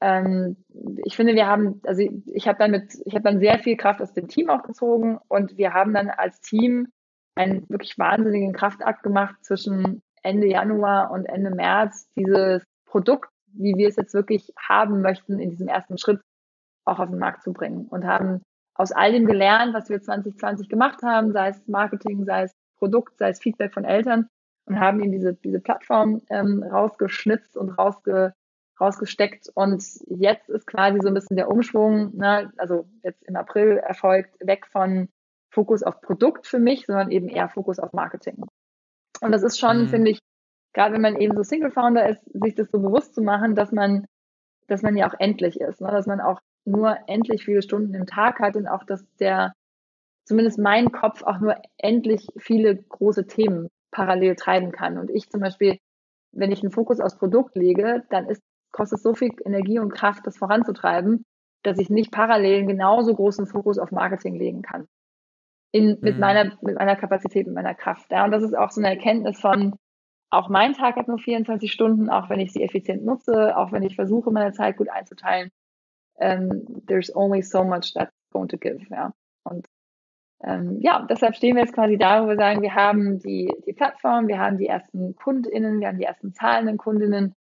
ähm, ich finde, wir haben, also ich habe dann mit, ich habe dann sehr viel Kraft aus dem Team auch gezogen und wir haben dann als Team einen wirklich wahnsinnigen Kraftakt gemacht zwischen Ende Januar und Ende März, dieses Produkt, wie wir es jetzt wirklich haben möchten, in diesem ersten Schritt auch auf den Markt zu bringen und haben aus all dem gelernt, was wir 2020 gemacht haben, sei es Marketing, sei es Produkt, sei es Feedback von Eltern und haben ihnen diese, diese Plattform ähm, rausgeschnitzt und rausge, rausgesteckt. Und jetzt ist quasi so ein bisschen der Umschwung, ne, also jetzt im April erfolgt, weg von Fokus auf Produkt für mich, sondern eben eher Fokus auf Marketing. Und das ist schon, mhm. finde ich, gerade wenn man eben so Single Founder ist, sich das so bewusst zu machen, dass man, dass man ja auch endlich ist, ne? dass man auch nur endlich viele Stunden im Tag hat und auch, dass der, zumindest mein Kopf auch nur endlich viele große Themen parallel treiben kann. Und ich zum Beispiel, wenn ich einen Fokus aufs Produkt lege, dann ist, kostet es so viel Energie und Kraft, das voranzutreiben, dass ich nicht parallel einen genauso großen Fokus auf Marketing legen kann. In, mit mhm. meiner, mit meiner Kapazität, mit meiner Kraft. Ja, und das ist auch so eine Erkenntnis von, auch mein Tag hat nur 24 Stunden, auch wenn ich sie effizient nutze, auch wenn ich versuche, meine Zeit gut einzuteilen ähm, there's only so much that's going to give, ja. Ähm, ja, deshalb stehen wir jetzt quasi da, wo wir sagen, wir haben die, die Plattform, wir haben die ersten KundInnen, wir haben die ersten zahlenden KundInnen.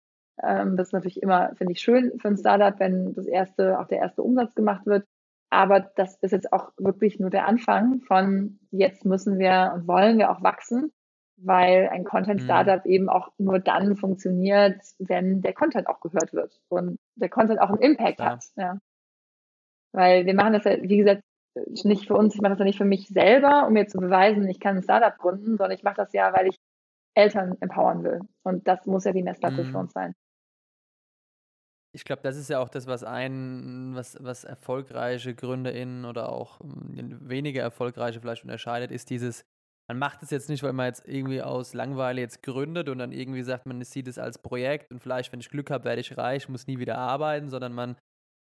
Ähm, das ist natürlich immer, finde ich, schön für ein Startup, wenn das erste, auch der erste Umsatz gemacht wird. Aber das ist jetzt auch wirklich nur der Anfang von jetzt müssen wir und wollen wir auch wachsen weil ein Content-Startup mhm. eben auch nur dann funktioniert, wenn der Content auch gehört wird und der Content auch einen Impact ja. hat. Ja. Weil wir machen das ja, wie gesagt, nicht für uns, ich mache das ja nicht für mich selber, um mir zu beweisen, ich kann ein Startup gründen, sondern ich mache das ja, weil ich Eltern empowern will. Und das muss ja die Messlatte mhm. für uns sein. Ich glaube, das ist ja auch das, was ein, was, was erfolgreiche GründerInnen oder auch hm, weniger erfolgreiche vielleicht unterscheidet, ist dieses, man macht es jetzt nicht, weil man jetzt irgendwie aus Langeweile jetzt gründet und dann irgendwie sagt, man sieht es als Projekt und vielleicht, wenn ich Glück habe, werde ich reich, muss nie wieder arbeiten, sondern man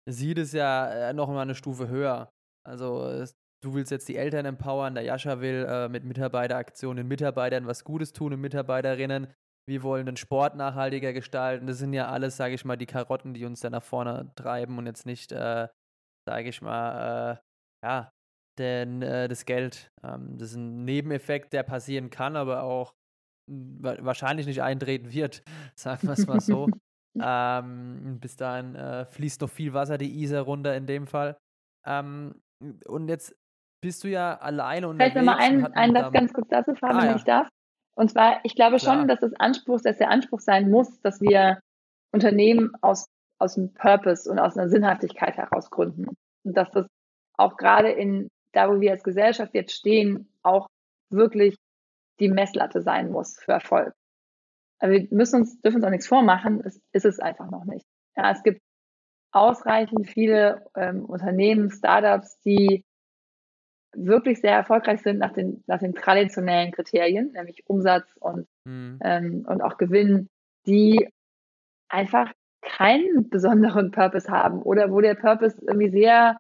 sieht es ja äh, noch mal eine Stufe höher. Also du willst jetzt die Eltern empowern, der Jascha will äh, mit Mitarbeiteraktionen den Mitarbeitern was Gutes tun und Mitarbeiterinnen. Wir wollen den Sport nachhaltiger gestalten. Das sind ja alles, sage ich mal, die Karotten, die uns da nach vorne treiben und jetzt nicht, äh, sage ich mal, äh, ja, denn äh, das Geld, ähm, das ist ein Nebeneffekt, der passieren kann, aber auch wahrscheinlich nicht eintreten wird, sagen wir es mal so. ähm, bis dahin äh, fließt noch viel Wasser die Isar runter in dem Fall. Ähm, und jetzt bist du ja alleine unterwegs. Vielleicht nochmal einen, einen das ganz kurz dazu fragen, ah, wenn ja. ich darf. Und zwar, ich glaube Klar. schon, dass das Anspruch, dass der Anspruch sein muss, dass wir Unternehmen aus, aus dem Purpose und aus einer Sinnhaftigkeit heraus gründen. Und dass das auch gerade in, da wo wir als Gesellschaft jetzt stehen, auch wirklich die Messlatte sein muss für Erfolg. Aber wir müssen uns, dürfen uns auch nichts vormachen, es ist es einfach noch nicht. Ja, es gibt ausreichend viele ähm, Unternehmen, Startups, die wirklich sehr erfolgreich sind nach den, nach den traditionellen Kriterien, nämlich Umsatz und, mhm. ähm, und auch Gewinn, die einfach keinen besonderen Purpose haben oder wo der Purpose irgendwie sehr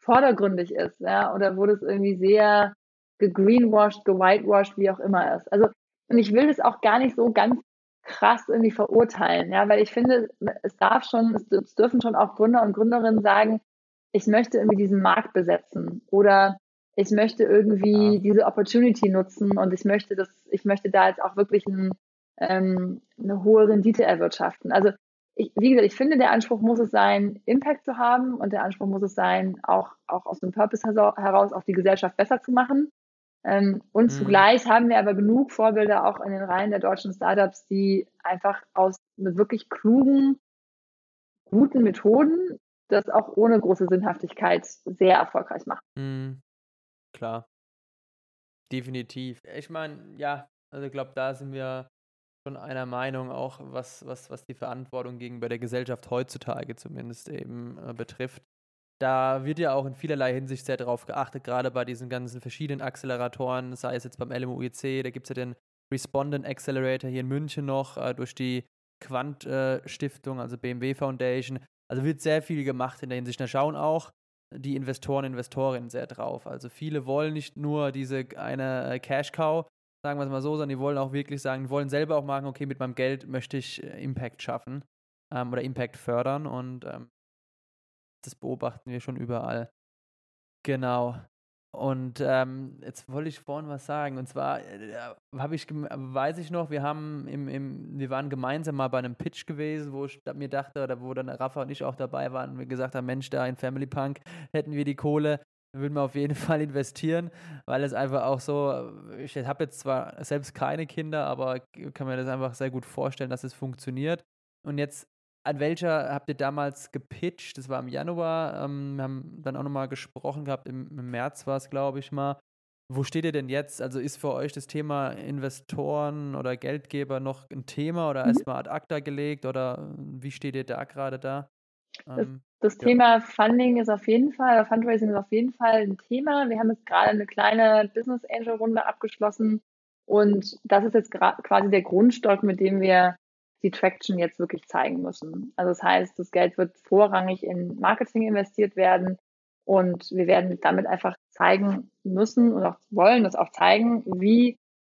vordergründig ist, ja, oder wo das irgendwie sehr gegreenwashed, gewhitewashed, wie auch immer ist. Also, und ich will das auch gar nicht so ganz krass irgendwie verurteilen, ja, weil ich finde, es darf schon, es dürfen schon auch Gründer und Gründerinnen sagen, ich möchte irgendwie diesen Markt besetzen oder ich möchte irgendwie ja. diese Opportunity nutzen und ich möchte das, ich möchte da jetzt auch wirklich ein, ähm, eine hohe Rendite erwirtschaften. Also ich, wie gesagt, ich finde, der Anspruch muss es sein, Impact zu haben und der Anspruch muss es sein, auch, auch aus dem Purpose heraus auch die Gesellschaft besser zu machen. Ähm, und mhm. zugleich haben wir aber genug Vorbilder auch in den Reihen der deutschen Startups, die einfach aus mit wirklich klugen, guten Methoden das auch ohne große Sinnhaftigkeit sehr erfolgreich machen. Mhm. Klar. Definitiv. Ich meine, ja, also ich glaube, da sind wir schon einer Meinung, auch was, was, was die Verantwortung gegenüber der Gesellschaft heutzutage zumindest eben äh, betrifft. Da wird ja auch in vielerlei Hinsicht sehr darauf geachtet, gerade bei diesen ganzen verschiedenen Acceleratoren, sei es jetzt beim LMUIC, da gibt es ja den Respondent Accelerator hier in München noch äh, durch die Quant äh, Stiftung, also BMW Foundation. Also wird sehr viel gemacht in der Hinsicht. Da schauen auch die Investoren, Investorinnen sehr drauf. Also viele wollen nicht nur diese eine äh, Cash Cow, sagen wir es mal so, sondern die wollen auch wirklich sagen, die wollen selber auch machen, okay, mit meinem Geld möchte ich äh, Impact schaffen ähm, oder Impact fördern und ähm, das beobachten wir schon überall. Genau. Und ähm, jetzt wollte ich vorhin was sagen. Und zwar äh, habe ich, weiß ich noch, wir haben im, im, wir waren gemeinsam mal bei einem Pitch gewesen, wo ich mir dachte, oder wo dann Rafa und ich auch dabei waren und wir gesagt haben, Mensch, da in Family Punk hätten wir die Kohle, würden wir auf jeden Fall investieren, weil es einfach auch so, ich habe jetzt zwar selbst keine Kinder, aber kann mir das einfach sehr gut vorstellen, dass es funktioniert. Und jetzt an welcher habt ihr damals gepitcht? Das war im Januar. Ähm, wir haben dann auch nochmal gesprochen gehabt. Im, im März war es, glaube ich, mal. Wo steht ihr denn jetzt? Also ist für euch das Thema Investoren oder Geldgeber noch ein Thema oder mhm. erstmal ad acta gelegt oder wie steht ihr da gerade da? Das, ähm, das ja. Thema Funding ist auf jeden Fall, Fundraising ist auf jeden Fall ein Thema. Wir haben jetzt gerade eine kleine Business Angel Runde abgeschlossen und das ist jetzt quasi der Grundstock, mit dem wir die Traction jetzt wirklich zeigen müssen. Also das heißt, das Geld wird vorrangig in Marketing investiert werden und wir werden damit einfach zeigen müssen und auch wollen das auch zeigen, wie,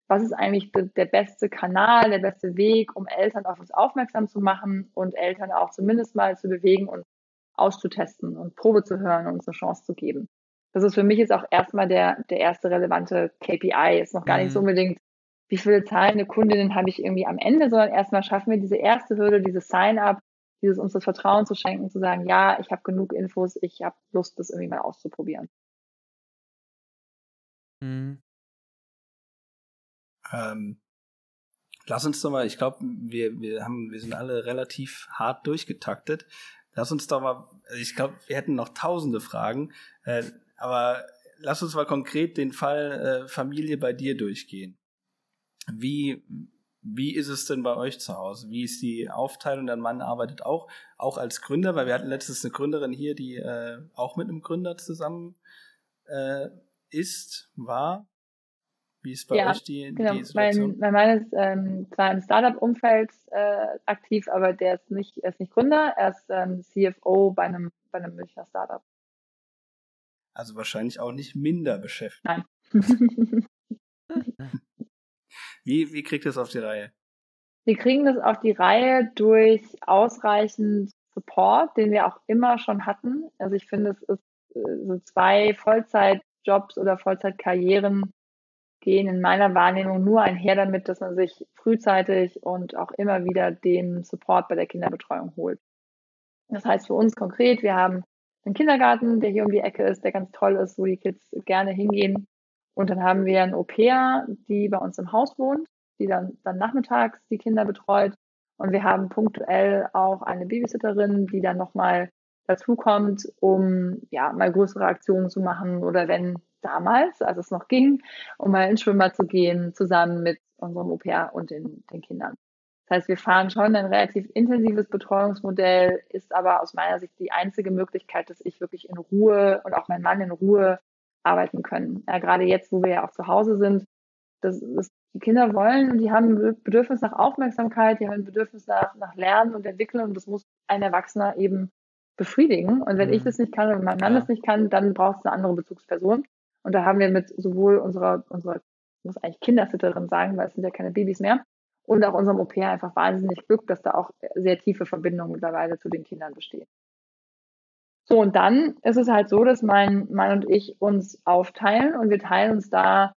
was ist eigentlich der beste Kanal, der beste Weg, um Eltern auf uns aufmerksam zu machen und Eltern auch zumindest mal zu bewegen und auszutesten und Probe zu hören und uns eine Chance zu geben. Das ist für mich jetzt auch erstmal der, der erste relevante KPI. Ist noch gar nicht so mhm. unbedingt wie viele zahlende Kundinnen habe ich irgendwie am Ende, sondern erstmal schaffen wir diese erste Hürde, dieses Sign-up, dieses uns das Vertrauen zu schenken, zu sagen, ja, ich habe genug Infos, ich habe Lust, das irgendwie mal auszuprobieren. Mhm. Ähm, lass uns doch mal, ich glaube, wir, wir haben, wir sind alle relativ hart durchgetaktet. Lass uns doch mal, also ich glaube, wir hätten noch tausende Fragen, äh, aber lass uns mal konkret den Fall äh, Familie bei dir durchgehen. Wie, wie ist es denn bei euch zu Hause? Wie ist die Aufteilung? Dein Mann arbeitet auch, auch als Gründer, weil wir hatten letztens eine Gründerin hier, die äh, auch mit einem Gründer zusammen äh, ist, war. Wie ist bei ja, euch die, genau. die Situation? Mein, mein Mann ist ähm, zwar im Startup-Umfeld äh, aktiv, aber der ist nicht, er ist nicht Gründer, er ist ähm, CFO bei einem, bei einem Münchner Startup. Also wahrscheinlich auch nicht minder beschäftigt. Nein. Wie, wie kriegt ihr das auf die Reihe? Wir kriegen das auf die Reihe durch ausreichend Support, den wir auch immer schon hatten. Also ich finde, es ist äh, so zwei Vollzeitjobs oder Vollzeitkarrieren gehen in meiner Wahrnehmung nur einher damit, dass man sich frühzeitig und auch immer wieder den Support bei der Kinderbetreuung holt. Das heißt für uns konkret, wir haben einen Kindergarten, der hier um die Ecke ist, der ganz toll ist, wo die Kids gerne hingehen. Und dann haben wir ein Au-pair, die bei uns im Haus wohnt, die dann, dann nachmittags die Kinder betreut. Und wir haben punktuell auch eine Babysitterin, die dann nochmal dazukommt, um ja mal größere Aktionen zu machen oder wenn damals, als es noch ging, um mal ins Schwimmbad zu gehen, zusammen mit unserem Au-pair und den, den Kindern. Das heißt, wir fahren schon ein relativ intensives Betreuungsmodell, ist aber aus meiner Sicht die einzige Möglichkeit, dass ich wirklich in Ruhe und auch mein Mann in Ruhe arbeiten können. Ja, gerade jetzt, wo wir ja auch zu Hause sind, das, das, die Kinder wollen und die haben ein Bedürfnis nach Aufmerksamkeit, die haben ein Bedürfnis nach, nach Lernen und Entwickeln und das muss ein Erwachsener eben befriedigen. Und wenn mhm. ich das nicht kann und mein Mann ja. das nicht kann, dann braucht es eine andere Bezugsperson. Und da haben wir mit sowohl unserer, unserer, ich muss eigentlich Kindersitterin sagen, weil es sind ja keine Babys mehr, und auch unserem Au-pair einfach wahnsinnig Glück, dass da auch sehr tiefe Verbindungen mittlerweile zu den Kindern bestehen. So, und dann ist es halt so, dass mein Mann und ich uns aufteilen und wir teilen uns da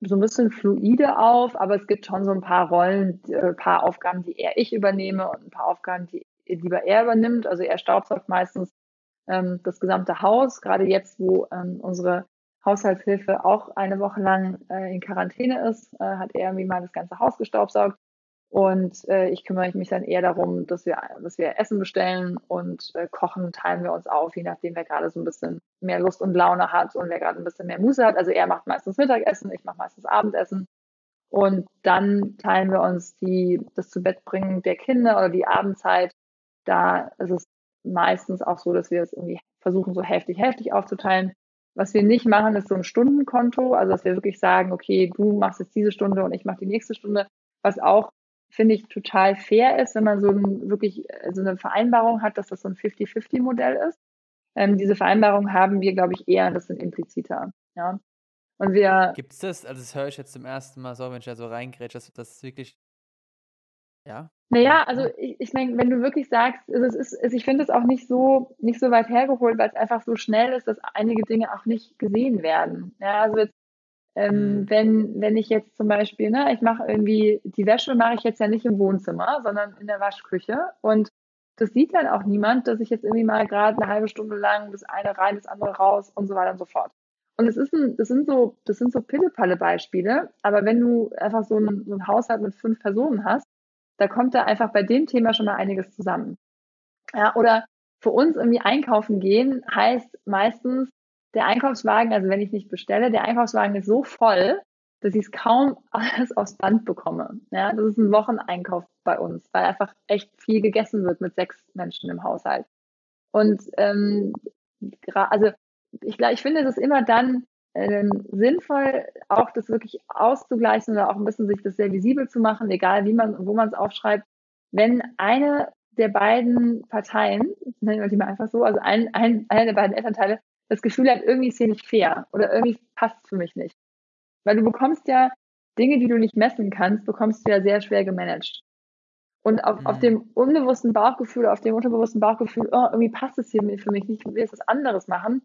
so ein bisschen fluide auf, aber es gibt schon so ein paar Rollen, ein äh, paar Aufgaben, die eher ich übernehme und ein paar Aufgaben, die lieber er übernimmt. Also er staubsaugt meistens ähm, das gesamte Haus, gerade jetzt, wo ähm, unsere Haushaltshilfe auch eine Woche lang äh, in Quarantäne ist, äh, hat er irgendwie mal das ganze Haus gestaubsaugt. Und äh, ich kümmere mich dann eher darum, dass wir, dass wir Essen bestellen und äh, kochen, teilen wir uns auf, je nachdem, wer gerade so ein bisschen mehr Lust und Laune hat und wer gerade ein bisschen mehr Muße hat. Also er macht meistens Mittagessen, ich mache meistens Abendessen. Und dann teilen wir uns die, das zu Bett bringen der Kinder oder die Abendzeit. Da ist es meistens auch so, dass wir es irgendwie versuchen, so hälftig, hälftig aufzuteilen. Was wir nicht machen, ist so ein Stundenkonto, also dass wir wirklich sagen, okay, du machst jetzt diese Stunde und ich mache die nächste Stunde, was auch, finde ich, total fair ist, wenn man so ein, wirklich äh, so eine Vereinbarung hat, dass das so ein 50-50-Modell ist. Ähm, diese Vereinbarung haben wir, glaube ich, eher, das sind impliziter. Ja. Und wir. Gibt es das? Also, das höre ich jetzt zum ersten Mal so, wenn ich da so reingrätsche, dass das wirklich ja. Naja, also ich, ich meine, wenn du wirklich sagst, es ist, es, ich finde es auch nicht so, nicht so weit hergeholt, weil es einfach so schnell ist, dass einige Dinge auch nicht gesehen werden. Ja, also jetzt, ähm, mhm. wenn, wenn ich jetzt zum Beispiel, ne, ich mache irgendwie, die Wäsche mache ich jetzt ja nicht im Wohnzimmer, sondern in der Waschküche und das sieht dann auch niemand, dass ich jetzt irgendwie mal gerade eine halbe Stunde lang das eine rein, das andere raus und so weiter und so fort. Und es ist ein, das sind so, das sind so pillepalle Beispiele, aber wenn du einfach so einen, so einen Haushalt mit fünf Personen hast, da kommt da einfach bei dem Thema schon mal einiges zusammen. Ja, oder für uns irgendwie einkaufen gehen heißt meistens, der Einkaufswagen, also wenn ich nicht bestelle, der Einkaufswagen ist so voll, dass ich es kaum alles aufs Band bekomme. Ja, das ist ein Wocheneinkauf bei uns, weil einfach echt viel gegessen wird mit sechs Menschen im Haushalt. Und ähm, also ich, ich finde, es immer dann ähm, sinnvoll, auch das wirklich auszugleichen oder auch ein bisschen sich das sehr visibel zu machen, egal wie man, wo man es aufschreibt, wenn eine der beiden Parteien, nennen wir die mal einfach so, also ein, ein, einer der beiden Elternteile, das Gefühl hat, irgendwie ist hier nicht fair oder irgendwie passt es für mich nicht. Weil du bekommst ja Dinge, die du nicht messen kannst, bekommst du ja sehr schwer gemanagt. Und auf, mhm. auf dem unbewussten Bauchgefühl, auf dem unterbewussten Bauchgefühl, oh, irgendwie passt es hier für mich nicht, ich will jetzt was anderes machen,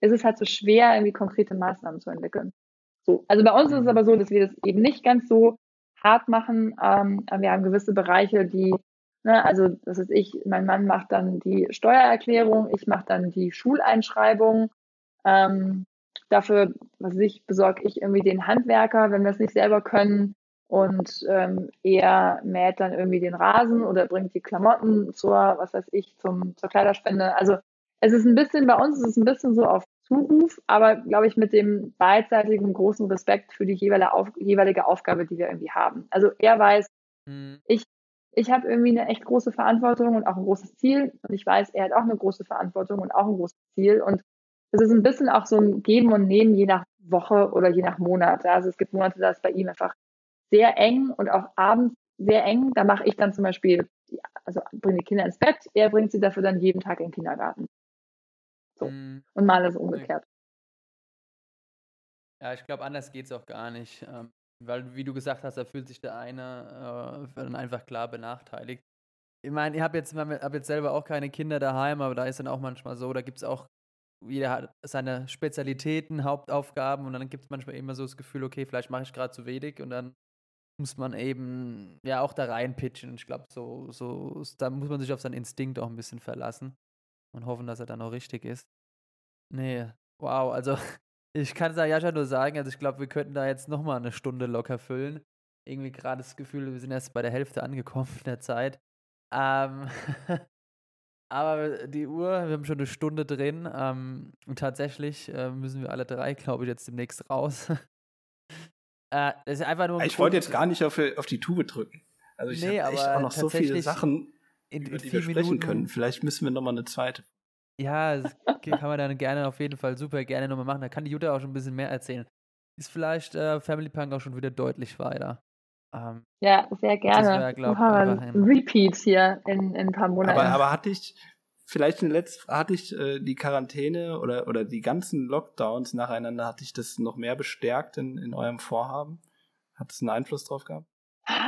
ist es halt so schwer, irgendwie konkrete Maßnahmen zu entwickeln. So, also bei uns ist es mhm. aber so, dass wir das eben nicht ganz so hart machen. Ähm, wir haben gewisse Bereiche, die, ne, also das ist ich, mein Mann macht dann die Steuererklärung, ich mache dann die Schuleinschreibung. Ähm, dafür, was weiß ich, besorge ich irgendwie den Handwerker, wenn wir es nicht selber können. Und ähm, er mäht dann irgendwie den Rasen oder bringt die Klamotten zur, was weiß ich, zum, zur Kleiderspende. Also es ist ein bisschen, bei uns ist es ein bisschen so auf Zuruf, aber glaube ich mit dem beidseitigen großen Respekt für die jeweilige, auf, jeweilige Aufgabe, die wir irgendwie haben. Also er weiß, mhm. ich, ich habe irgendwie eine echt große Verantwortung und auch ein großes Ziel und ich weiß, er hat auch eine große Verantwortung und auch ein großes Ziel und es ist ein bisschen auch so ein Geben und Nehmen je nach Woche oder je nach Monat. Also es gibt Monate, da ist bei ihm einfach sehr eng und auch abends sehr eng. Da mache ich dann zum Beispiel, also bringe die Kinder ins Bett, er bringt sie dafür dann jeden Tag in den Kindergarten. So. Mhm. Und mal ist umgekehrt. Ja, ich glaube, anders geht es auch gar nicht. Weil, wie du gesagt hast, da fühlt sich der eine äh, dann einfach klar benachteiligt. Ich meine, ich habe jetzt, hab jetzt selber auch keine Kinder daheim, aber da ist dann auch manchmal so, da gibt es auch jeder hat seine Spezialitäten, Hauptaufgaben und dann gibt es manchmal immer so das Gefühl, okay, vielleicht mache ich gerade zu wenig und dann muss man eben ja auch da reinpitchen. Ich glaube, so, so, da muss man sich auf seinen Instinkt auch ein bisschen verlassen und hoffen, dass er dann auch richtig ist. Nee, wow, also ich kann Sayasha nur sagen, also ich glaube, wir könnten da jetzt nochmal eine Stunde locker füllen. Irgendwie gerade das Gefühl, wir sind erst bei der Hälfte angekommen in der Zeit. Ähm, aber die Uhr, wir haben schon eine Stunde drin. Ähm, und tatsächlich äh, müssen wir alle drei, glaube ich, jetzt demnächst raus. Äh, ist einfach nur ich wollte jetzt gar nicht auf, auf die Tube drücken. Also ich nee, habe echt auch noch so viele Sachen, in, über die wir sprechen Minuten, können. Vielleicht müssen wir nochmal eine zweite. Ja, das kann man dann gerne auf jeden Fall super gerne nochmal machen. Da kann die Jutta auch schon ein bisschen mehr erzählen. Ist vielleicht äh, Family Punk auch schon wieder deutlich weiter. Ähm, ja, sehr gerne. Das wär, glaub, ein Repeat hier in, in ein paar Monaten. Aber, aber hatte ich, vielleicht in letzt, hatte ich äh, die Quarantäne oder, oder die ganzen Lockdowns nacheinander, hatte ich das noch mehr bestärkt in, in eurem Vorhaben? Hat es einen Einfluss drauf gehabt?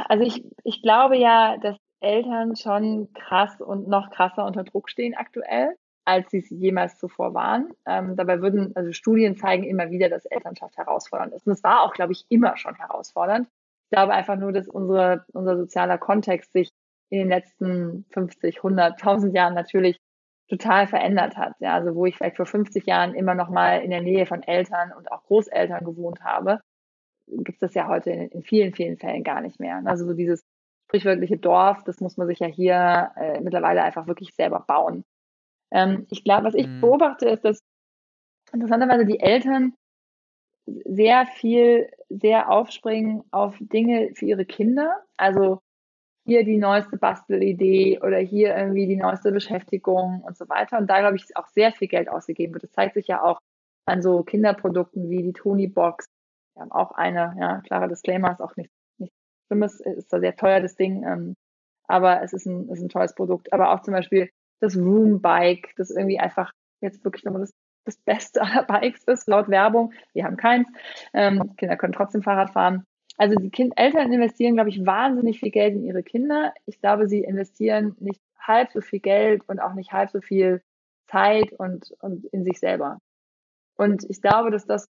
Also ich, ich glaube ja, dass Eltern schon krass und noch krasser unter Druck stehen aktuell, als sie es jemals zuvor waren. Ähm, dabei würden, also Studien zeigen immer wieder, dass Elternschaft herausfordernd ist. Und es war auch, glaube ich, immer schon herausfordernd. Ich glaube einfach nur, dass unsere, unser sozialer Kontext sich in den letzten 50, 100, 1000 Jahren natürlich total verändert hat. Ja, also wo ich vielleicht vor 50 Jahren immer noch mal in der Nähe von Eltern und auch Großeltern gewohnt habe, gibt es das ja heute in, in, vielen, vielen Fällen gar nicht mehr. Also so dieses sprichwörtliche Dorf, das muss man sich ja hier äh, mittlerweile einfach wirklich selber bauen. Ähm, ich glaube, was ich mhm. beobachte, ist, dass interessanterweise die Eltern sehr viel, sehr aufspringen auf Dinge für ihre Kinder. Also hier die neueste Bastelidee oder hier irgendwie die neueste Beschäftigung und so weiter. Und da, glaube ich, auch sehr viel Geld ausgegeben wird. Das zeigt sich ja auch an so Kinderprodukten wie die Tony Box. Wir haben auch eine, ja, klarer Disclaimer, ist auch nichts nicht Schlimmes, ist da sehr teuer, das Ding. Ähm, aber es ist ein, ist ein tolles Produkt. Aber auch zum Beispiel das Room Bike, das irgendwie einfach jetzt wirklich nochmal das, das Beste aller Bikes ist, laut Werbung. Wir haben keins. Ähm, Kinder können trotzdem Fahrrad fahren. Also die kind Eltern investieren, glaube ich, wahnsinnig viel Geld in ihre Kinder. Ich glaube, sie investieren nicht halb so viel Geld und auch nicht halb so viel Zeit und, und in sich selber. Und ich glaube, dass das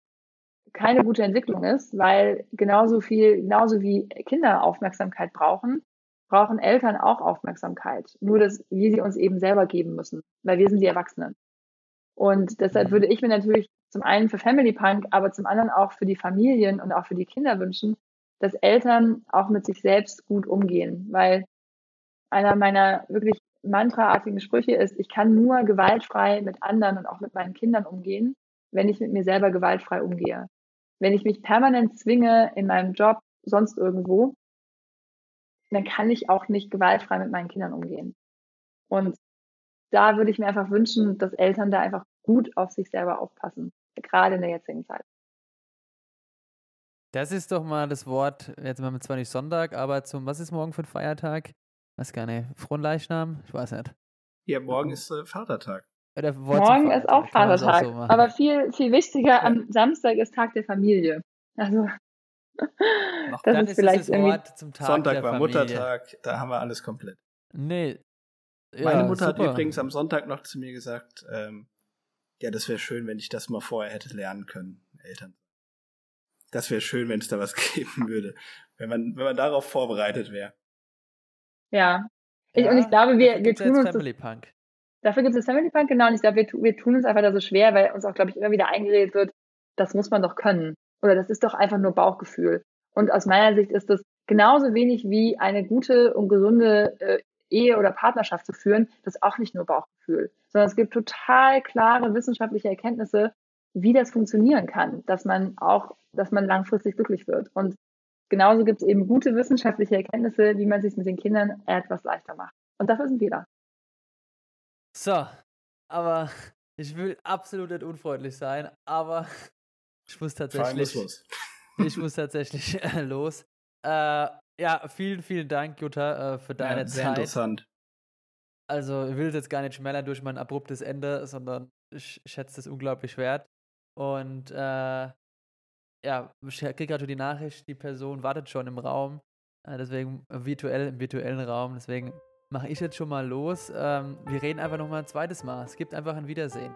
keine gute Entwicklung ist, weil genauso viel, genauso wie Kinder Aufmerksamkeit brauchen, brauchen Eltern auch Aufmerksamkeit. Nur, dass wir sie uns eben selber geben müssen, weil wir sind die Erwachsenen. Und deshalb mhm. würde ich mir natürlich zum einen für Family Punk, aber zum anderen auch für die Familien und auch für die Kinder wünschen, dass Eltern auch mit sich selbst gut umgehen, weil einer meiner wirklich mantraartigen Sprüche ist, ich kann nur gewaltfrei mit anderen und auch mit meinen Kindern umgehen, wenn ich mit mir selber gewaltfrei umgehe. Wenn ich mich permanent zwinge in meinem Job, sonst irgendwo, dann kann ich auch nicht gewaltfrei mit meinen Kindern umgehen. Und da würde ich mir einfach wünschen, dass Eltern da einfach gut auf sich selber aufpassen, gerade in der jetzigen Zeit. Das ist doch mal das Wort, jetzt machen wir zwar nicht Sonntag, aber zum, was ist morgen für ein Feiertag? Weiß gar nicht, Fronleichnam? Ich weiß nicht. Ja, morgen ist äh, Vatertag. morgen ist auch Vatertag. Auch so aber viel, viel wichtiger, ja. am Samstag ist Tag der Familie. Also, Noch das ist vielleicht das Wort zum Tag Sonntag war Familie. Muttertag, da haben wir alles komplett. Nee. Ja, Meine Mutter super. hat übrigens am Sonntag noch zu mir gesagt, ähm, ja, das wäre schön, wenn ich das mal vorher hätte lernen können, Eltern das wäre schön, wenn es da was geben würde, wenn man, wenn man darauf vorbereitet wäre. Ja. Ich, ja. Und ich glaube, wir, wir tun uns. Family Punk. Dafür gibt es Family Punk, genau. Und ich glaube, wir, wir tun uns einfach da so schwer, weil uns auch, glaube ich, immer wieder eingeredet wird, das muss man doch können. Oder das ist doch einfach nur Bauchgefühl. Und aus meiner Sicht ist das genauso wenig wie eine gute und gesunde äh, Ehe oder Partnerschaft zu führen, das ist auch nicht nur Bauchgefühl, sondern es gibt total klare wissenschaftliche Erkenntnisse, wie das funktionieren kann, dass man auch, dass man langfristig glücklich wird. Und genauso gibt es eben gute wissenschaftliche Erkenntnisse, wie man sich mit den Kindern etwas leichter macht. Und dafür sind wir da. So, aber ich will absolut nicht unfreundlich sein, aber ich muss tatsächlich. Los. Ich muss tatsächlich äh, los. Äh, ja, vielen, vielen Dank, Jutta, äh, für deine ja, sehr Zeit. interessant. Also, ich will es jetzt gar nicht schmälern durch mein abruptes Ende, sondern ich schätze es unglaublich wert. Und äh, ja, ich kriege gerade die Nachricht, die Person wartet schon im Raum. Äh, deswegen virtuell, im virtuellen Raum. Deswegen mache ich jetzt schon mal los. Ähm, wir reden einfach nochmal ein zweites Mal. Es gibt einfach ein Wiedersehen.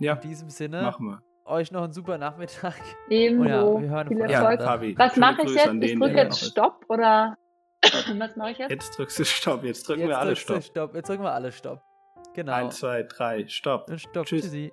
Ja. In diesem Sinne. Machen wir. Euch noch einen super Nachmittag. Ebenso. Ja, wir hören Viel Erfolg. Ja, Was mache ich jetzt? Ich drücke jetzt Stopp oder was mache ich jetzt? Jetzt drückst du Stopp. Jetzt drücken jetzt wir alle Stopp. Stopp. Jetzt drücken wir alle Stopp. Genau. Eins, zwei, drei, Stopp. Stopp. Tschüss. Tschüssi.